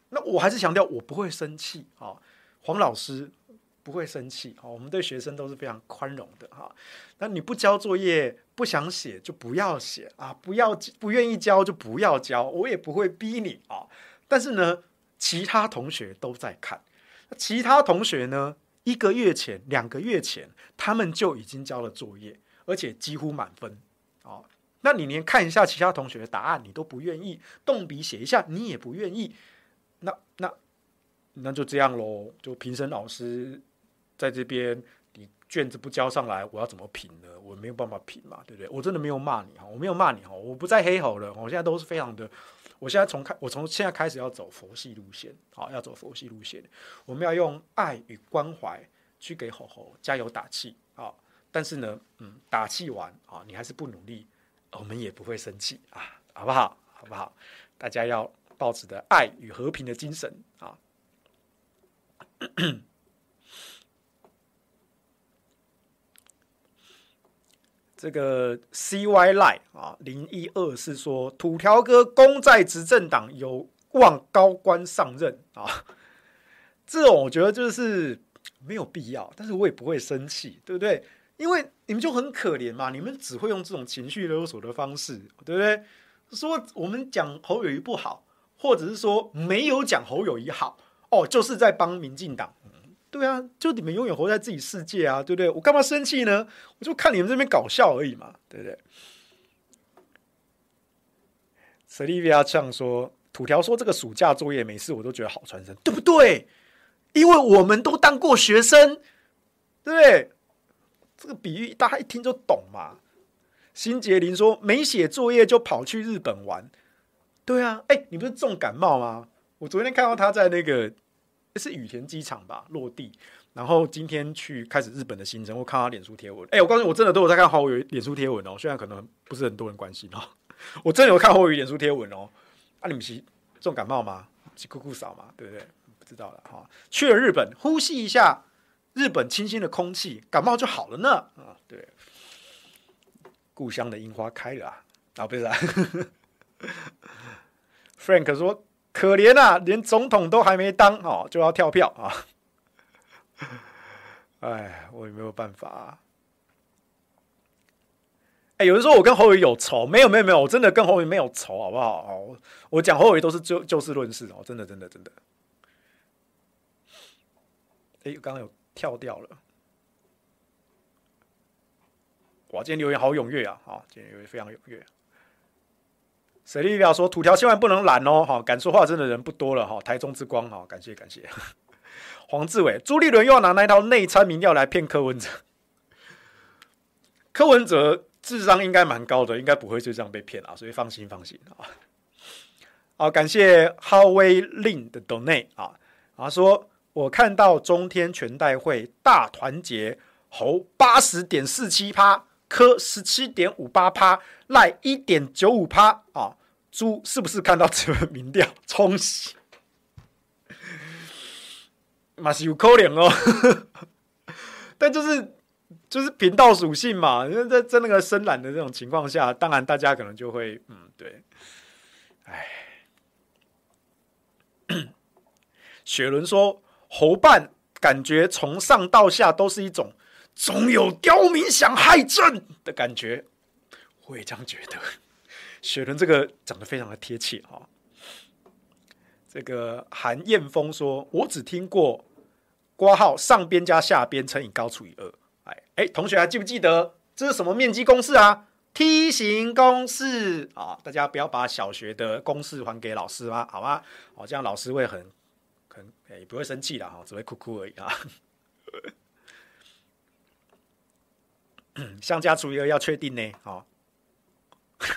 那我还是强调，我不会生气啊。黄老师不会生气啊。我们对学生都是非常宽容的哈。那你不交作业，不想写就不要写啊，不要不愿意交就不要交，我也不会逼你啊。但是呢，其他同学都在看，其他同学呢，一个月前、两个月前，他们就已经交了作业，而且几乎满分啊。那你连看一下其他同学的答案，你都不愿意动笔写一下，你也不愿意。那那那就这样喽，就评审老师在这边，你卷子不交上来，我要怎么评呢？我没有办法评嘛，对不对？我真的没有骂你哈，我没有骂你哈，我不再黑吼了，我现在都是非常的，我现在从开，我从现在开始要走佛系路线，好，要走佛系路线，我们要用爱与关怀去给吼吼加油打气啊！但是呢，嗯，打气完啊，你还是不努力，我们也不会生气啊，好不好？好不好？大家要。抱持的爱与和平的精神啊，(coughs) 这个 CY Line 啊，零一二是说土条哥功在执政党，有望高官上任啊。这种我觉得就是没有必要，但是我也不会生气，对不对？因为你们就很可怜嘛，你们只会用这种情绪勒索的方式，对不对？说我们讲侯友宜不好。或者是说没有讲侯友宜好哦，就是在帮民进党。对啊，就你们永远活在自己世界啊，对不对？我干嘛生气呢？我就看你们这边搞笑而已嘛，对不对？Selivia 这样说，土条说这个暑假作业每次我都觉得好传神，对不对？因为我们都当过学生，对不对？这个比喻大家一听就懂嘛。辛杰林说没写作业就跑去日本玩。对啊，哎，你不是重感冒吗？我昨天看到他在那个是羽田机场吧落地，然后今天去开始日本的行程，我看他脸书贴文。哎，我告诉你，我真的都有在看侯友脸书贴文哦，虽然可能不是很多人关心哦，(laughs) 我真的有看侯友脸书贴文哦。啊，你们是重感冒吗？去酷酷扫嘛，对不对？不知道了哈、去了日本，呼吸一下日本清新的空气，感冒就好了呢。啊，对，故乡的樱花开了啊，啊，不是啊。(laughs) Frank 说：“可怜啊，连总统都还没当哦，就要跳票啊！(laughs) 哎，我也没有办法。哎，有人说我跟侯伟有仇，没有没有没有，我真的跟侯伟没有仇，好不好？我我讲侯伟都是就就事论事哦，真的真的真的。哎，刚刚有跳掉了。哇，今天留言好踊跃啊！啊，今天留言非常踊跃。”水利表说土条千万不能懒哦，哈，敢说话真的人不多了哈。台中之光哈，感谢感谢。(laughs) 黄志伟，朱立伦又要拿那一套内参民调来骗柯文哲。柯文哲智商应该蛮高的，应该不会就这样被骗啊，所以放心放心啊。好，感谢 Howay Lin 的 donate 啊，啊说我看到中天全代会大团结侯八十点四七趴，柯十七点五八趴，赖一点九五趴啊，猪是不是看到这份民调？冲洗？嘛是有可能哦，(laughs) 但就是就是频道属性嘛，因为在在那个深蓝的这种情况下，当然大家可能就会嗯对，哎，(coughs) 雪伦说侯办感觉从上到下都是一种总有刁民想害朕的感觉，我也这样觉得。雪伦这个讲得非常的贴切哈、哦。这个韩燕峰说：“我只听过括号上边加下边乘以高除以二。”哎哎，同学还记不记得这是什么面积公式啊？梯形公式啊！大家不要把小学的公式还给老师吗？好吗？哦，这样老师会很也不会生气的哈，只会哭哭而已啊。相加除以二要确定呢？好。(laughs)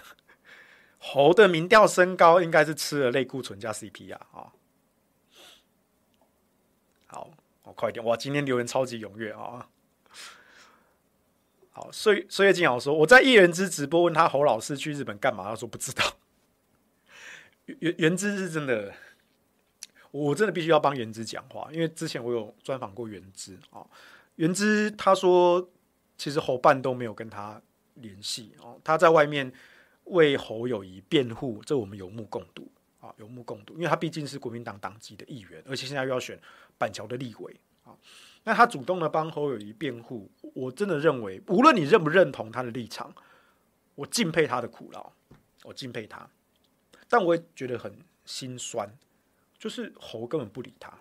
侯的民调升高，应该是吃了类固醇加 CP 啊！啊，好，我，快点！哇，今天留言超级踊跃啊！好，岁岁月静好说，我在一人之直播问他侯老师去日本干嘛，他说不知道。(laughs) 原原之是真的，我真的必须要帮元之讲话，因为之前我有专访过元之啊。元之他说，其实侯办都没有跟他联系哦，他在外面。为侯友谊辩护，这我们有目共睹啊，有目共睹。因为他毕竟是国民党党籍的议员，而且现在又要选板桥的立委啊，那他主动的帮侯友谊辩护，我真的认为，无论你认不认同他的立场，我敬佩他的苦劳，我敬佩他，但我也觉得很心酸，就是侯根本不理他，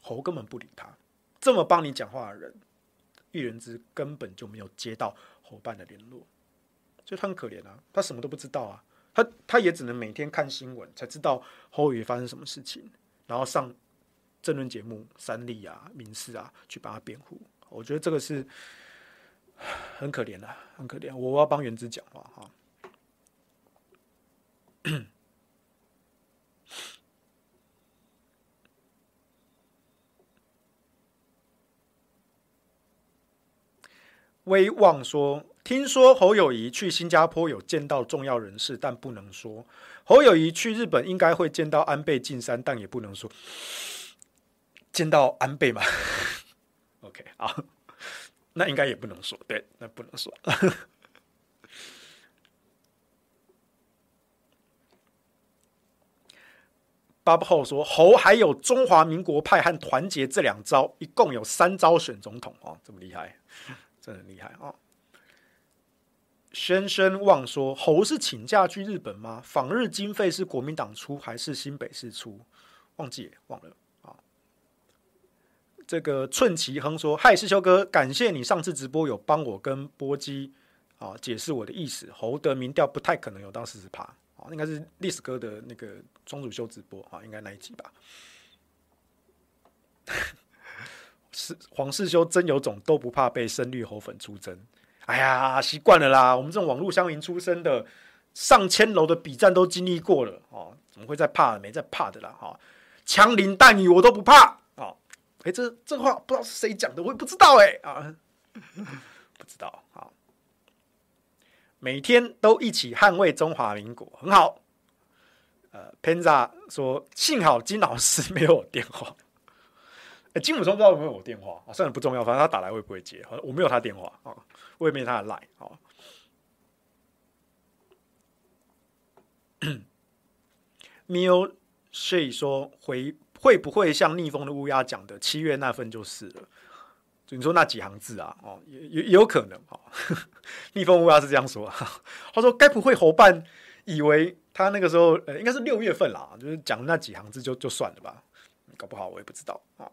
侯根本不理他，这么帮你讲话的人，一人之根本就没有接到侯办的联络。所以他很可怜啊，他什么都不知道啊，他他也只能每天看新闻才知道侯宇发生什么事情，然后上政论节目、三立啊、民视啊去帮他辩护。我觉得这个是很可怜的，很可怜。我要帮元之讲话哈。威望说。听说侯友宜去新加坡有见到重要人士，但不能说。侯友宜去日本应该会见到安倍晋三，但也不能说。见到安倍嘛？(laughs) OK，好，那应该也不能说。对，那不能说。巴布后说侯还有中华民国派和团结这两招，一共有三招选总统哦，这么厉害，真的很厉害啊！轩轩望说：“侯是请假去日本吗？访日经费是国民党出还是新北市出？忘记忘了啊。”这个寸奇亨说：“嗨，师修哥，感谢你上次直播有帮我跟波基啊解释我的意思。侯的民调不太可能有到四十趴啊，应该是历史哥的那个庄主修直播啊，应该那一集吧。是黄世修真有种都不怕被深绿侯粉出征。”哎呀，习惯了啦！我们这种网络乡民出身的，上千楼的比战都经历过了哦，怎么会再怕？没再怕的啦！哈、哦，枪林弹雨我都不怕哦。哎，这这话不知道是谁讲的，我也不知道哎啊，不知道啊、每天都一起捍卫中华民国，很好。呃，Penza 说，幸好金老师没有电话。金武松不知道有没有我电话啊？算了，不重要，反正他打来我也不会接，好我没有他电话啊。我也没他的赖，好。Miu She 说回会不会像逆风的乌鸦讲的七月那份就是了？就你说那几行字啊，哦，也也有可能哈。(laughs) 逆风乌鸦是这样说，他说该不会侯办以为他那个时候呃应该是六月份啦，就是讲那几行字就就算了吧？搞不好我也不知道啊。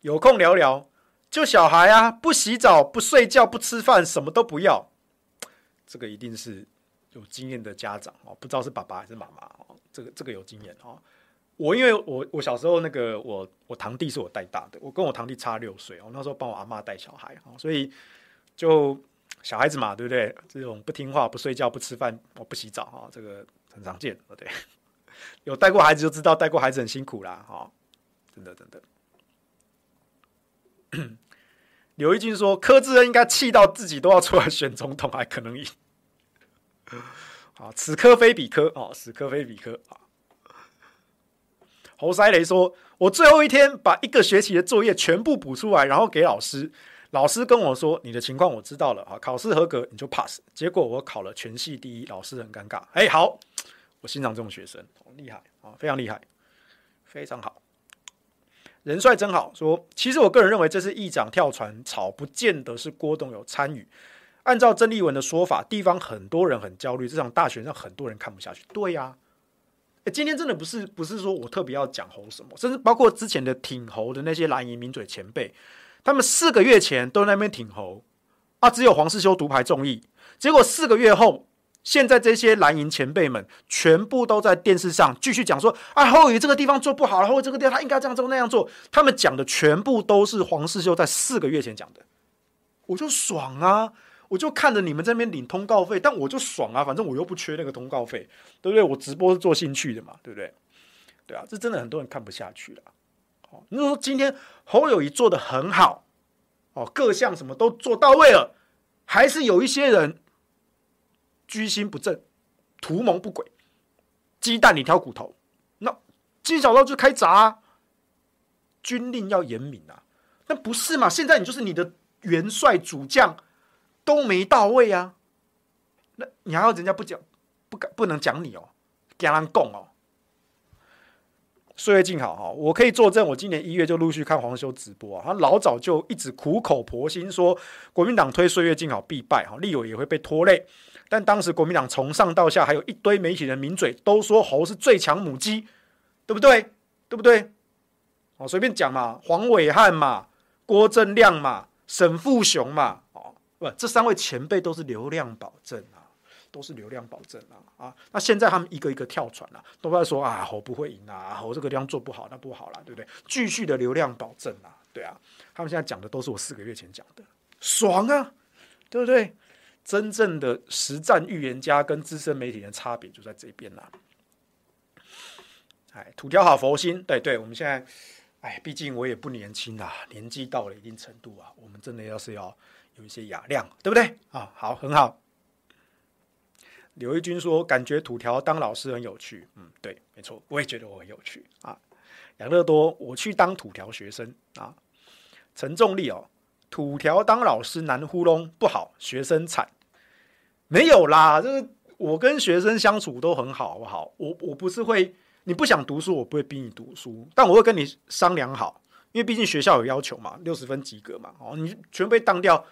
有空聊聊。就小孩啊，不洗澡、不睡觉、不吃饭，什么都不要。这个一定是有经验的家长哦，不知道是爸爸还是妈妈哦，这个这个有经验哦。我因为我我小时候那个我我堂弟是我带大的，我跟我堂弟差六岁哦，那时候帮我阿嬷带小孩哦，所以就小孩子嘛，对不对？这种不听话、不睡觉、不吃饭、我不洗澡哈，这个很常见，对。(laughs) 有带过孩子就知道，带过孩子很辛苦啦，哈，真的真的。(clears throat) 刘一军说，柯志恩应该气到自己都要出来选总统，还可能赢。(laughs) 好，此科非彼科哦，此科非彼科啊。侯塞雷说：“我最后一天把一个学期的作业全部补出来，然后给老师。老师跟我说：‘你的情况我知道了啊，考试合格你就 pass。’结果我考了全系第一，老师很尴尬。哎，好，我欣赏这种学生，厉害啊，非常厉害，非常好。人帅真好。说，其实我个人认为这是议长跳船吵，不见得是郭董有参与。按照郑丽文的说法，地方很多人很焦虑，这场大选让很多人看不下去。对呀。”、今天真的不是不是说我特别要讲侯什么，甚至包括之前的挺侯的那些蓝营名嘴前辈，他们四个月前都在那边挺侯啊，只有黄世修独排众议。结果四个月后，现在这些蓝营前辈们全部都在电视上继续讲说啊，侯友宜这个地方做不好，然后这个地方他应该这样做那样做。他们讲的全部都是黄世修在四个月前讲的，我就爽啊。我就看着你们这边领通告费，但我就爽啊，反正我又不缺那个通告费，对不对？我直播是做兴趣的嘛，对不对？对啊，这真的很多人看不下去了。哦，你说今天侯友宜做得很好，哦，各项什么都做到位了，还是有一些人居心不正，图谋不轨，鸡蛋里挑骨头，那金小刀就开闸啊，军令要严明啊，那不是嘛？现在你就是你的元帅主将。都没到位啊！那你还要人家不讲，不敢不能讲你哦，跟人供哦。岁月静好哈，我可以作证，我今年一月就陆续看黄修直播啊，他老早就一直苦口婆心说国民党推岁月静好必败哈，立委也会被拖累。但当时国民党从上到下还有一堆媒体人名嘴都说侯是最强母鸡，对不对？对不对？哦，随便讲嘛，黄伟汉嘛，郭正亮嘛，沈富雄嘛。哦不，这三位前辈都是流量保证啊，都是流量保证啊啊！那现在他们一个一个跳船了，啊，都在说啊，侯不会赢啊，侯这个地方做不好，那不好了，对不对？继续的流量保证啊，对啊，他们现在讲的都是我四个月前讲的，爽啊，对不对？真正的实战预言家跟资深媒体的差别就在这边啦。哎，土条好佛心，对对，我们现在，哎，毕竟我也不年轻啦，年纪到了一定程度啊，我们真的要是要。有一些雅量，对不对啊？好，很好。刘一军说：“感觉土条当老师很有趣。”嗯，对，没错，我也觉得我很有趣啊。养乐多，我去当土条学生啊。陈重力哦，土条当老师难糊弄，不好，学生惨。没有啦，就是我跟学生相处都很好，好不好？我我不是会，你不想读书，我不会逼你读书，但我会跟你商量好，因为毕竟学校有要求嘛，六十分及格嘛。哦，你全被当掉。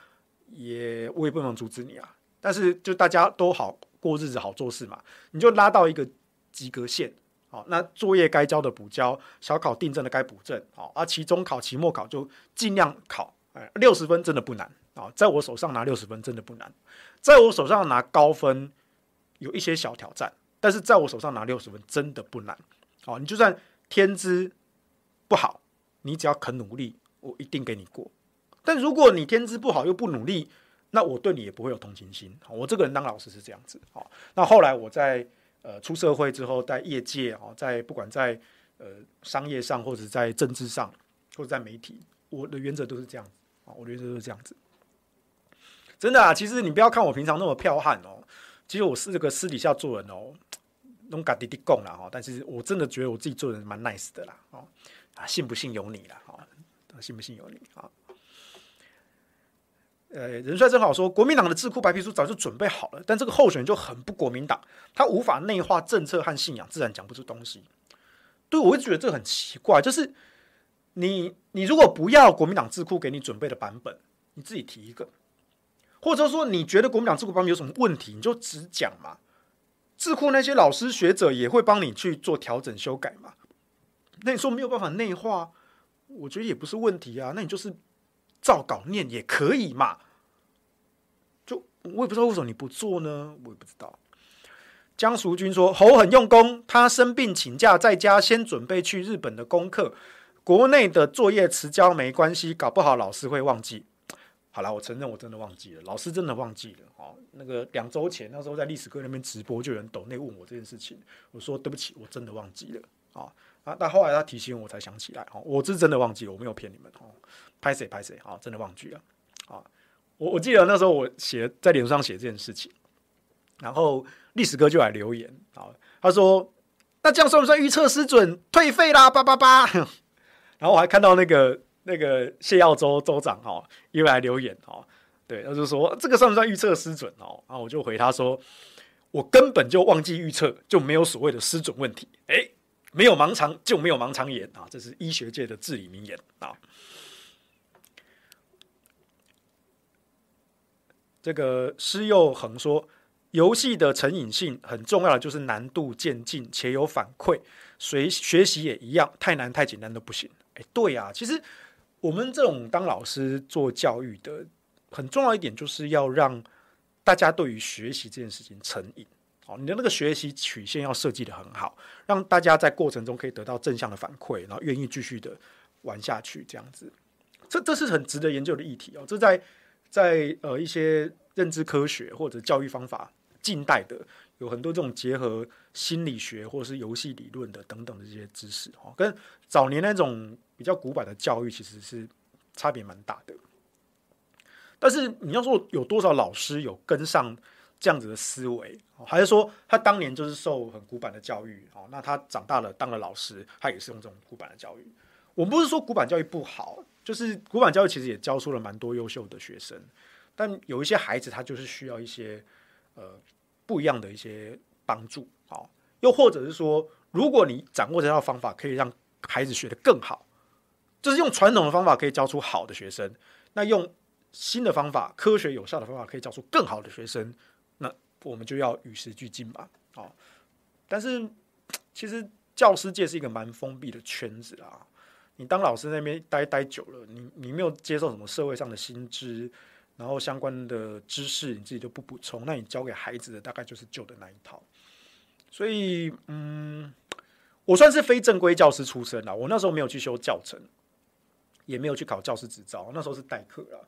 也我也不能阻止你啊，但是就大家都好过日子，好做事嘛，你就拉到一个及格线，好，那作业该交的补交，小考订正的该补正，好，啊，期中考、期末考就尽量考，六十分真的不难啊，在我手上拿六十分真的不难，在我手上拿高分有一些小挑战，但是在我手上拿六十分真的不难，好，你就算天资不好，你只要肯努力，我一定给你过。但如果你天资不好又不努力，那我对你也不会有同情心。我这个人当老师是这样子。好，那后来我在呃出社会之后，在业界啊，在不管在呃商业上或者在政治上或者在媒体，我的原则都是这样我觉得就是这样子。真的啊，其实你不要看我平常那么剽悍哦，其实我是这个私底下做人哦，弄嘎滴滴贡了哈。但是我真的觉得我自己做人蛮 nice 的啦。哦，啊，信不信由你啦。哦，信不信由你啊。呃，人帅正好说，国民党的智库白皮书早就准备好了，但这个候选人就很不国民党，他无法内化政策和信仰，自然讲不出东西。对，我会觉得这很奇怪，就是你你如果不要国民党智库给你准备的版本，你自己提一个，或者说你觉得国民党智库版本有什么问题，你就直讲嘛。智库那些老师学者也会帮你去做调整修改嘛。那你说没有办法内化，我觉得也不是问题啊。那你就是。照稿念也可以嘛？就我也不知道为什么你不做呢？我也不知道。江淑君说：“侯很用功，他生病请假在家，先准备去日本的功课。国内的作业迟交没关系，搞不好老师会忘记。好了，我承认我真的忘记了，老师真的忘记了。哦，那个两周前那时候在历史课那边直播，就有人抖内问我这件事情，我说对不起，我真的忘记了。啊啊！但后来他提醒我才想起来，哦，我是真的忘记了，我没有骗你们。哦，拍谁拍谁，啊，真的忘记了。啊，我我记得那时候我写在脸书上写这件事情，然后。”历史哥就来留言，好，他说：“那这样算不算预测失准？退费啦，叭叭叭。” (laughs) 然后我还看到那个那个谢耀洲州长哦，又来留言哦，对，他就说这个算不算预测失准哦？然后我就回他说：“我根本就忘记预测，就没有所谓的失准问题。哎，没有盲肠就没有盲肠炎啊，这是医学界的至理名言啊。”这个施佑恒说。游戏的成瘾性很重要的就是难度渐进且有反馈，随学习也一样，太难太简单都不行。哎，对啊，其实我们这种当老师做教育的，很重要一点就是要让大家对于学习这件事情成瘾。哦，你的那个学习曲线要设计得很好，让大家在过程中可以得到正向的反馈，然后愿意继续的玩下去。这样子，这这是很值得研究的议题哦。这在在呃一些认知科学或者教育方法。近代的有很多这种结合心理学或是游戏理论的等等的这些知识哈，跟早年那种比较古板的教育其实是差别蛮大的。但是你要说有多少老师有跟上这样子的思维，还是说他当年就是受很古板的教育哦？那他长大了当了老师，他也是用这种古板的教育。我们不是说古板教育不好，就是古板教育其实也教出了蛮多优秀的学生，但有一些孩子他就是需要一些。呃，不一样的一些帮助，好，又或者是说，如果你掌握这套方法，可以让孩子学得更好，就是用传统的方法可以教出好的学生，那用新的方法，科学有效的方法可以教出更好的学生，那我们就要与时俱进吧，好，但是其实教师界是一个蛮封闭的圈子啊，你当老师那边待待久了，你你没有接受什么社会上的新知。然后相关的知识你自己就不补充，那你教给孩子的大概就是旧的那一套。所以，嗯，我算是非正规教师出身啦，我那时候没有去修教程，也没有去考教师执照，那时候是代课啦。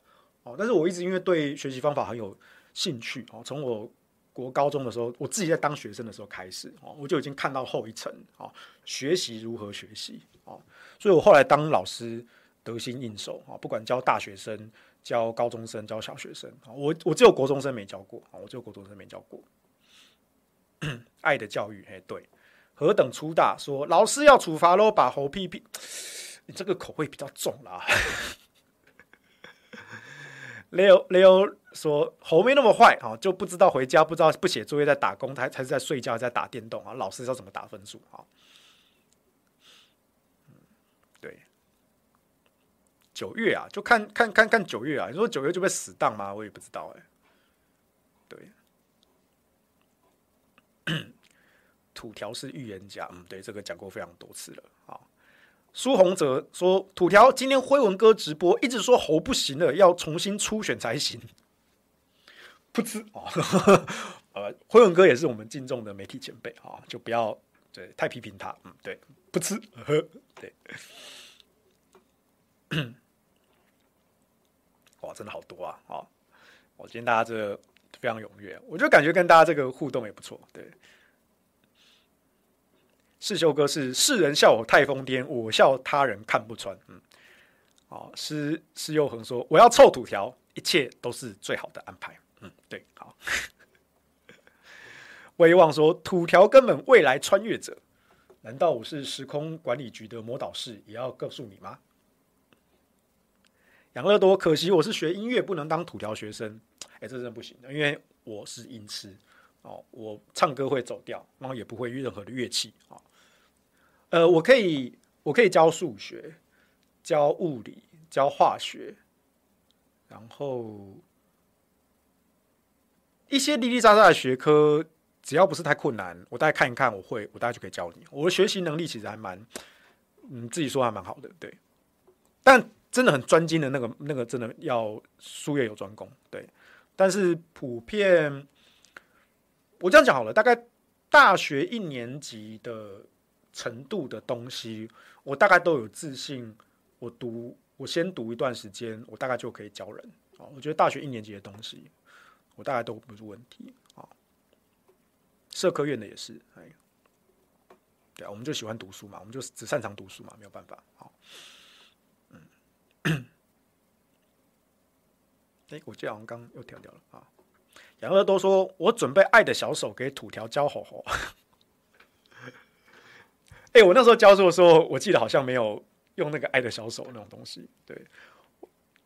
哦，但是我一直因为对学习方法很有兴趣哦，从我国高中的时候，我自己在当学生的时候开始哦，我就已经看到后一层哦，学习如何学习哦，所以我后来当老师得心应手啊，不管教大学生。教高中生，教小学生，我我只有国中生没教过，我只有国中生没教过。(coughs) 爱的教育，哎，对，何等粗大，说老师要处罚喽，把猴屁屁，你这个口味比较重啦。(laughs) Leo Leo 说猴没那么坏，啊，就不知道回家不知道不写作业在打工，他才是在睡觉，在打电动啊。老师要怎么打分数啊？九月啊，就看看看看九月啊。你说九月就被死档吗？我也不知道哎、欸。对，土条是预言家，嗯，对，这个讲过非常多次了。好，苏宏泽说，土条今天辉文哥直播，一直说侯不行了，要重新初选才行。不知哦，呃，辉文哥也是我们敬重的媒体前辈啊，就不要对太批评他。嗯，对，不知呵，对。哇，真的好多啊！好，我今天大家这个非常踊跃，我就感觉跟大家这个互动也不错。对，世修哥是世人笑我太疯癫，我笑他人看不穿。嗯，好，施施佑恒说我要凑土条，一切都是最好的安排。嗯，对，好。(laughs) 威望说土条根本未来穿越者，难道我是时空管理局的魔导士，也要告诉你吗？养乐多，可惜我是学音乐，不能当土条学生。哎，这真不行的，因为我是音痴哦，我唱歌会走调，然后也不会任何的乐器啊。呃，我可以，我可以教数学、教物理、教化学，然后一些零零杂杂的学科，只要不是太困难，我大概看一看，我会，我大概就可以教你。我的学习能力其实还蛮，嗯，自己说还蛮好的，对，但。真的很专精的那个，那个真的要术业有专攻，对。但是普遍，我这样讲好了，大概大学一年级的程度的东西，我大概都有自信。我读，我先读一段时间，我大概就可以教人啊。我觉得大学一年级的东西，我大概都不是问题啊。社科院的也是，哎，对啊，我们就喜欢读书嘛，我们就只擅长读书嘛，没有办法。好，(coughs) 哎，我记得好像刚又调掉了啊。杨乐都说我准备爱的小手给土条教吼吼。(laughs) 哎，我那时候教书的时候，我记得好像没有。用那个爱的小手那种东西，对。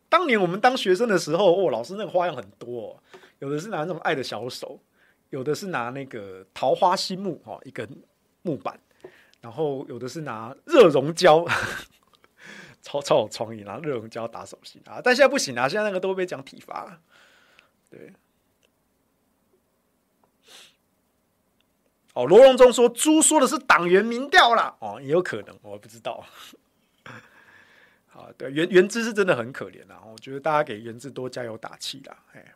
当年我们当学生的时候，哦，老师那个花样很多，哦，有的是拿那种爱的小手，有的是拿那个桃花心木哦，一根木板，然后有的是拿热熔胶，超超有创意，然后热熔胶打手心啊。但现在不行啊，现在那个都被讲体罚，对。哦，罗荣忠说猪说的是党员民调啦，哦，也有可能，我不知道。(laughs) 啊，对，原原之是真的很可怜啊！我觉得大家给原之多加油打气啦，哎，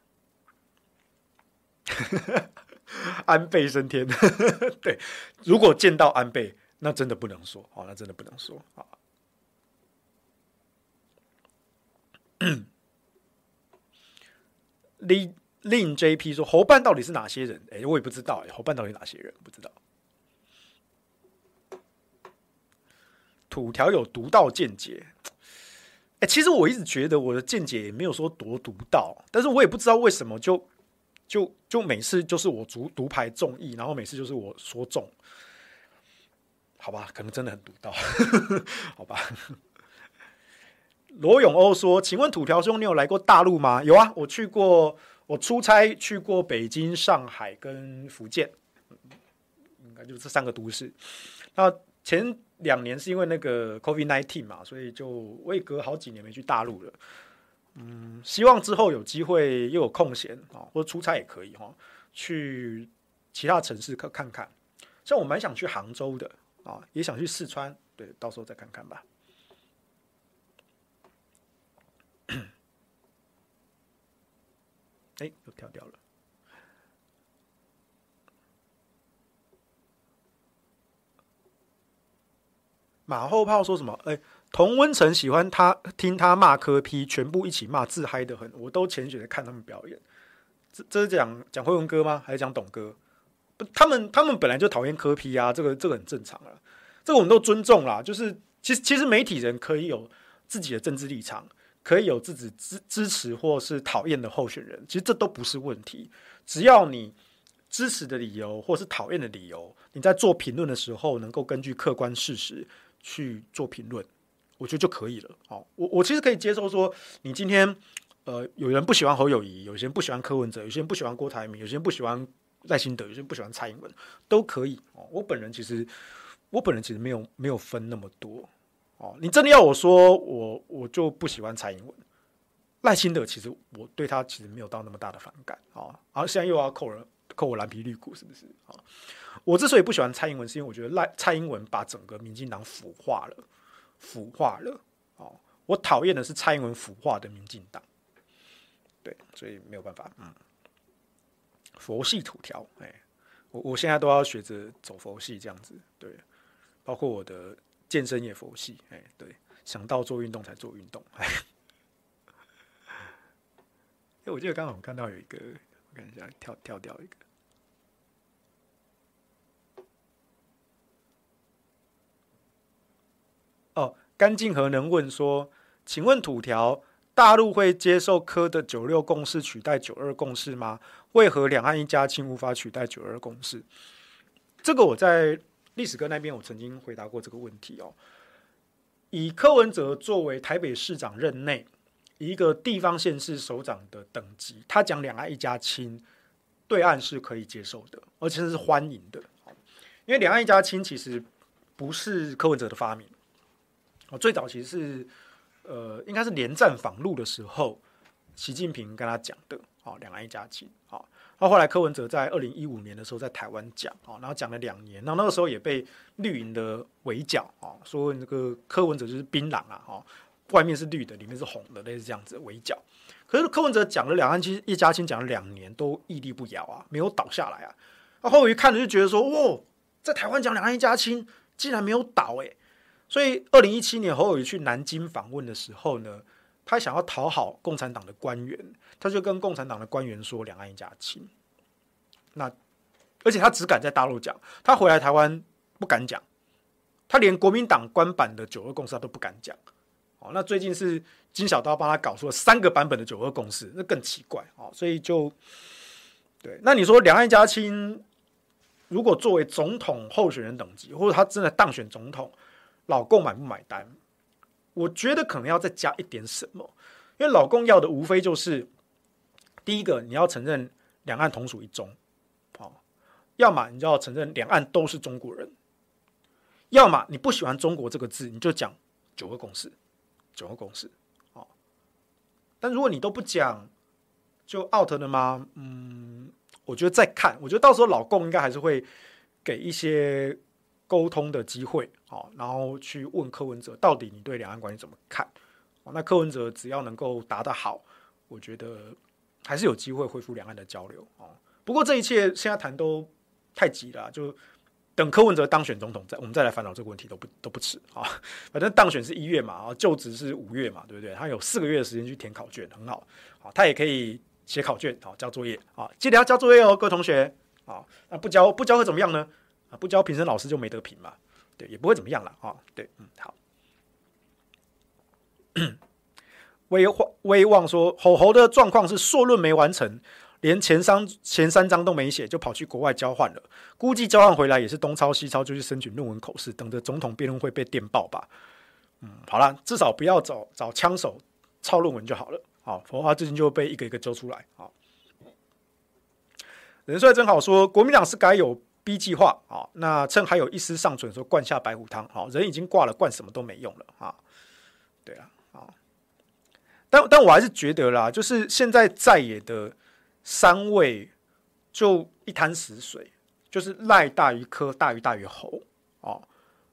(laughs) 安倍升天，(laughs) 对，如果见到安倍，那真的不能说，哦，那真的不能说啊。令令 JP 说侯办到底是哪些人？哎，我也不知道，哎，侯办到底哪些人？不知道。土条有独到见解。哎、其实我一直觉得我的见解也没有说多独到，但是我也不知道为什么就就就每次就是我独独排众议，然后每次就是我说中，好吧，可能真的很独到，(laughs) 好吧。罗永欧说：“请问土条兄，你有来过大陆吗？”有啊，我去过，我出差去过北京、上海跟福建，应该就是这三个都市。那前。两年是因为那个 COVID-19 嘛，所以就我也隔好几年没去大陆了。嗯，希望之后有机会又有空闲啊，或者出差也可以哈，去其他城市看看看。像我蛮想去杭州的啊，也想去四川，对，到时候再看看吧。哎，又跳掉了。马后炮说什么？哎，童温成喜欢他听他骂柯批全部一起骂，自嗨得很。我都浅显的看他们表演。这这是讲讲辉文哥吗？还是讲董哥？他们他们本来就讨厌柯批啊，这个这个很正常啊。这个我们都尊重啦。就是其实其实媒体人可以有自己的政治立场，可以有自己支支持或是讨厌的候选人，其实这都不是问题。只要你支持的理由或是讨厌的理由，你在做评论的时候能够根据客观事实。去做评论，我觉得就可以了。好，我我其实可以接受说，你今天呃，有人不喜欢侯友谊，有些人不喜欢柯文哲，有些人不喜欢郭台铭，有些人不喜欢赖清德，有些人不喜欢蔡英文，都可以。哦，我本人其实我本人其实没有没有分那么多。哦，你真的要我说，我我就不喜欢蔡英文，赖清德其实我对他其实没有到那么大的反感。啊，然后现在又要扣人扣我蓝皮绿骨，是不是？啊。我之所以不喜欢蔡英文，是因为我觉得赖蔡英文把整个民进党腐化了，腐化了。哦，我讨厌的是蔡英文腐化的民进党。对，所以没有办法。嗯，佛系土条，哎，我我现在都要学着走佛系这样子。对，包括我的健身也佛系。哎，对，想到做运动才做运动。哎，(laughs) 哎，我记得刚刚我看到有一个，我看一下，跳跳掉一个。哦，干净和能问说，请问土条，大陆会接受科的九六共识取代九二共识吗？为何两岸一家亲无法取代九二共识？这个我在历史课那边我曾经回答过这个问题哦。以柯文哲作为台北市长任内一个地方县市首长的等级，他讲两岸一家亲，对岸是可以接受的，而且是欢迎的。因为两岸一家亲其实不是柯文哲的发明。哦，最早其实是，呃，应该是连战访陆的时候，习近平跟他讲的，哦，两岸一家亲，好，那后来柯文哲在二零一五年的时候在台湾讲，哦，然后讲了两年，那那个时候也被绿营的围剿，哦，说那个柯文哲就是槟榔啊，哦，外面是绿的，里面是红的，类似这样子围剿。可是柯文哲讲了两岸一家亲，讲了两年都屹立不摇啊，没有倒下来啊。那侯友宜看着就觉得说，哇，在台湾讲两岸一家亲，竟然没有倒诶。所以二零一七年侯友宜去南京访问的时候呢，他想要讨好共产党的官员，他就跟共产党的官员说两岸一家亲。那而且他只敢在大陆讲，他回来台湾不敢讲，他连国民党官版的九二共识他都不敢讲。哦，那最近是金小刀帮他搞出了三个版本的九二共识，那更奇怪哦。所以就对，那你说两岸一家亲，如果作为总统候选人等级，或者他真的当选总统，老共买不买单？我觉得可能要再加一点什么，因为老共要的无非就是第一个，你要承认两岸同属一中，好，要么你就要承认两岸都是中国人，要么你不喜欢中国这个字，你就讲九个共识。九个共识，哦，但如果你都不讲，就 out 了吗？嗯，我觉得再看，我觉得到时候老共应该还是会给一些沟通的机会，哦，然后去问柯文哲，到底你对两岸关系怎么看？哦，那柯文哲只要能够答得好，我觉得还是有机会恢复两岸的交流，哦。不过这一切现在谈都太急了，就。等柯文哲当选总统，再我们再来烦恼这个问题都不都不迟啊。(laughs) 反正当选是一月嘛，啊，就职是五月嘛，对不对？他有四个月的时间去填考卷，很好。好，他也可以写考卷，好交作业，啊，记得要交作业哦，各位同学。啊，那不交不交会怎么样呢？啊，不交评审老师就没得评嘛，对，也不会怎么样了啊。对，嗯，好。(coughs) 威威望说，吼吼的状况是硕论没完成。连前三前三章都没写，就跑去国外交换了。估计交换回来也是东抄西抄，就去申请论文口试，等着总统辩论会被电爆吧。嗯，好了，至少不要找找枪手抄论文就好了。好，否则他最近就被一个一个揪出来。好，人帅真好说，国民党是该有 B 计划啊。那趁还有一丝尚存，说灌下白虎汤。好，人已经挂了，灌什么都没用了啊。对啊，啊，但但我还是觉得啦，就是现在在野的。三位就一潭死水，就是赖大于科，大于大于侯啊。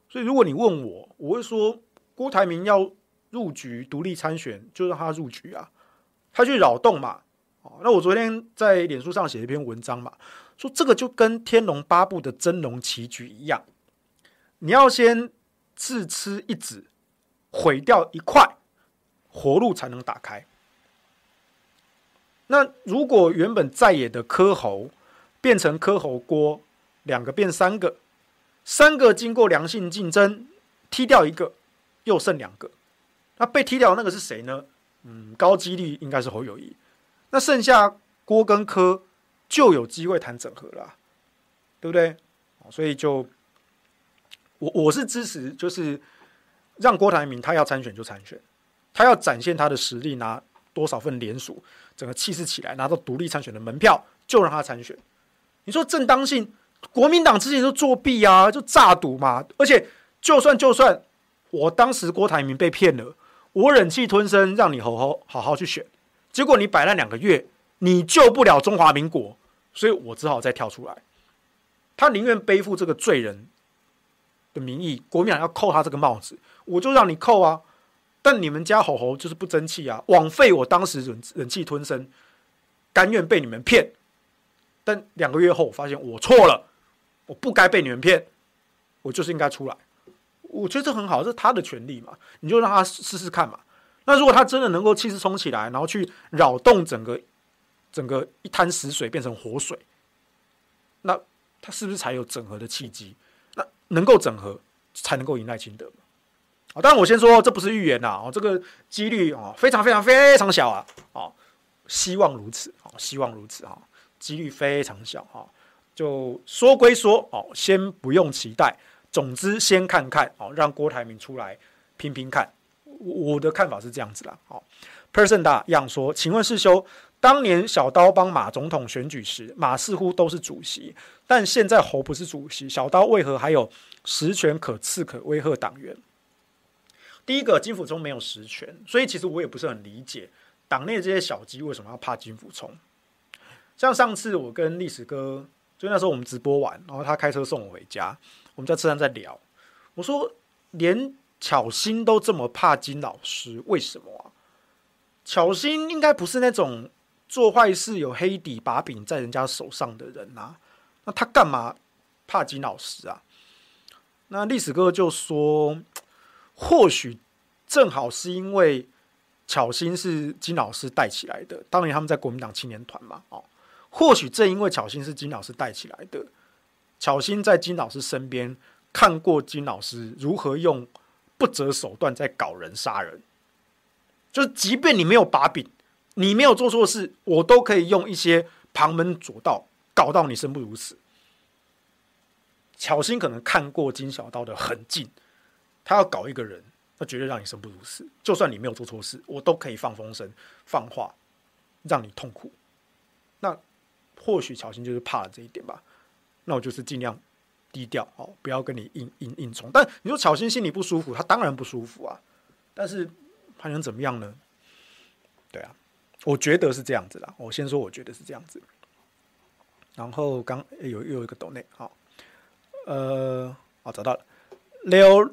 所以如果你问我，我会说郭台铭要入局独立参选，就让他入局啊，他去扰动嘛。那我昨天在脸书上写一篇文章嘛，说这个就跟《天龙八部》的真龙棋局一样，你要先自吃一子，毁掉一块，活路才能打开。那如果原本在野的柯侯变成柯侯郭，两个变三个，三个经过良性竞争踢掉一个，又剩两个，那被踢掉那个是谁呢？嗯，高几率应该是侯友谊。那剩下郭跟柯就有机会谈整合了，对不对？所以就我我是支持，就是让郭台铭他要参选就参选，他要展现他的实力，拿多少份联署。整个气势起来，拿到独立参选的门票，就让他参选。你说正当性，国民党之前就作弊啊，就诈赌嘛。而且，就算就算我当时郭台铭被骗了，我忍气吞声，让你好好好好去选。结果你摆烂两个月，你救不了中华民国，所以我只好再跳出来。他宁愿背负这个罪人的名义，国民党要扣他这个帽子，我就让你扣啊。但你们家吼吼就是不争气啊，枉费我当时忍忍气吞声，甘愿被你们骗。但两个月后，我发现我错了，我不该被你们骗，我就是应该出来。我觉得这很好，这是他的权利嘛，你就让他试试看嘛。那如果他真的能够气势冲起来，然后去扰动整个整个一滩死水变成活水，那他是不是才有整合的契机？那能够整合，才能够赢赖清德。当然我先说，这不是预言呐，哦，这个几率啊，非常非常非常小啊，哦，希望如此，哦，希望如此，啊，几率非常小，哈，就说归说，哦，先不用期待，总之先看看，哦，让郭台铭出来拼拼看，我的看法是这样子啦，好，Person 大样说，请问世修，当年小刀帮马总统选举时，马似乎都是主席，但现在侯不是主席，小刀为何还有实权可刺可威吓党员？第一个，金溥聪没有实权，所以其实我也不是很理解党内这些小鸡为什么要怕金溥聪。像上次我跟历史哥，就那时候我们直播完，然后他开车送我回家，我们在车上在聊，我说连巧心都这么怕金老师，为什么啊？巧心应该不是那种做坏事有黑底把柄在人家手上的人呐、啊，那他干嘛怕金老师啊？那历史哥就说，或许正好是因为巧心是金老师带起来的，当年他们在国民党青年团嘛，哦，或许正因为巧心是金老师带起来的，巧心在金老师身边看过金老师如何用不择手段在搞人杀人，就是即便你没有把柄，你没有做错事，我都可以用一些旁门左道搞到你生不如死。巧心可能看过金小刀的痕迹，他要搞一个人，那绝对让你生不如死。就算你没有做错事，我都可以放风声、放话，让你痛苦。那或许巧心就是怕了这一点吧。那我就是尽量低调哦，不要跟你硬硬硬冲。但你说巧心心里不舒服，他当然不舒服啊。但是还能怎么样呢？对啊，我觉得是这样子啦。我先说，我觉得是这样子。然后刚有又有一个抖内好。呃，哦，找到了。Leo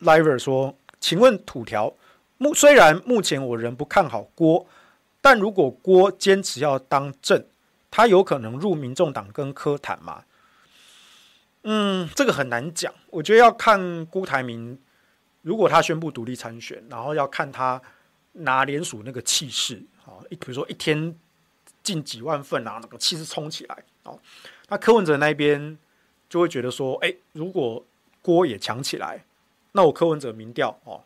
Liver 说：“请问土条，目虽然目前我仍不看好郭，但如果郭坚持要当政，他有可能入民众党跟柯谈吗？”嗯，这个很难讲。我觉得要看郭台铭，如果他宣布独立参选，然后要看他拿联署那个气势啊，一比如说一天进几万份啊，那个气势冲起来哦，那柯文哲那边。就会觉得说，哎，如果郭也强起来，那我柯文哲民调哦，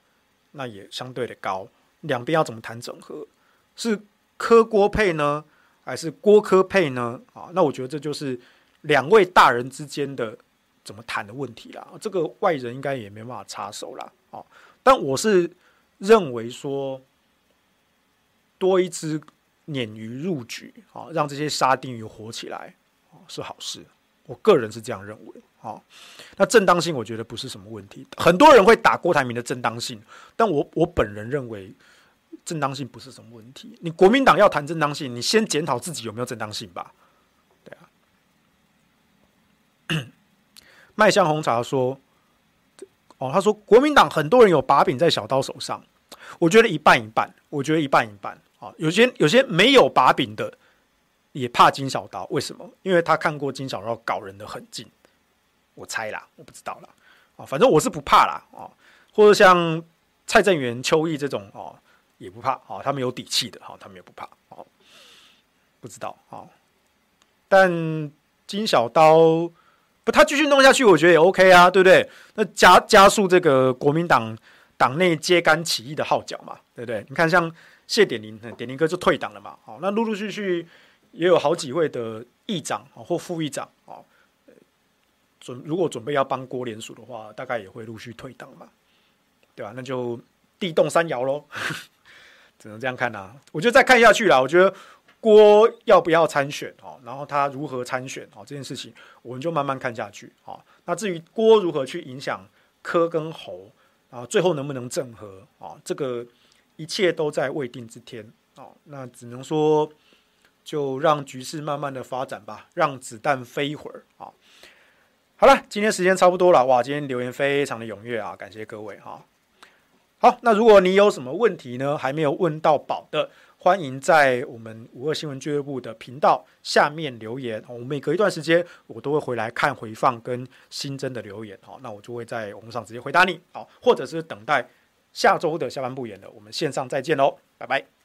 那也相对的高。两边要怎么谈整合？是柯郭配呢，还是郭柯配呢？啊，那我觉得这就是两位大人之间的怎么谈的问题啦。这个外人应该也没办法插手啦。啊，但我是认为说，多一只鲶鱼入局啊，让这些沙丁鱼活起来啊，是好事。我个人是这样认为，好，那正当性我觉得不是什么问题。很多人会打郭台铭的正当性，但我我本人认为正当性不是什么问题。你国民党要谈正当性，你先检讨自己有没有正当性吧。对啊，(clears throat) 麦香红茶说，哦，他说国民党很多人有把柄在小刀手上，我觉得一半一半，我觉得一半一半啊，有些有些没有把柄的。也怕金小刀，为什么？因为他看过金小刀搞人的狠劲，我猜啦，我不知道啦，啊，反正我是不怕啦，啊，或者像蔡正元、邱毅这种哦，也不怕，啊，他们有底气的，哈，他们也不怕，哦，不知道，啊，但金小刀不，他继续弄下去，我觉得也 OK 啊，对不对？那加加速这个国民党党内揭竿起义的号角嘛，对不对？你看，像谢点林，点林哥就退党了嘛，好，那陆陆续续。也有好几位的议长啊或副议长啊，准如果准备要帮郭联署的话，大概也会陆续退党嘛，对吧？那就地动山摇喽，(laughs) 只能这样看呐。我就再看下去啦，我觉得郭要不要参选哦，然后他如何参选哦，这件事情我们就慢慢看下去啊。那至于郭如何去影响柯跟侯啊，最后能不能整合啊，这个一切都在未定之天哦。那只能说。就让局势慢慢的发展吧，让子弹飞一会儿啊！好了，今天时间差不多了，哇，今天留言非常的踊跃啊，感谢各位哈。好，那如果你有什么问题呢，还没有问到宝的，欢迎在我们五二新闻俱乐部的频道下面留言，我每隔一段时间我都会回来看回放跟新增的留言，好，那我就会在网络上直接回答你，好，或者是等待下周的下半部演了，我们线上再见喽，拜拜。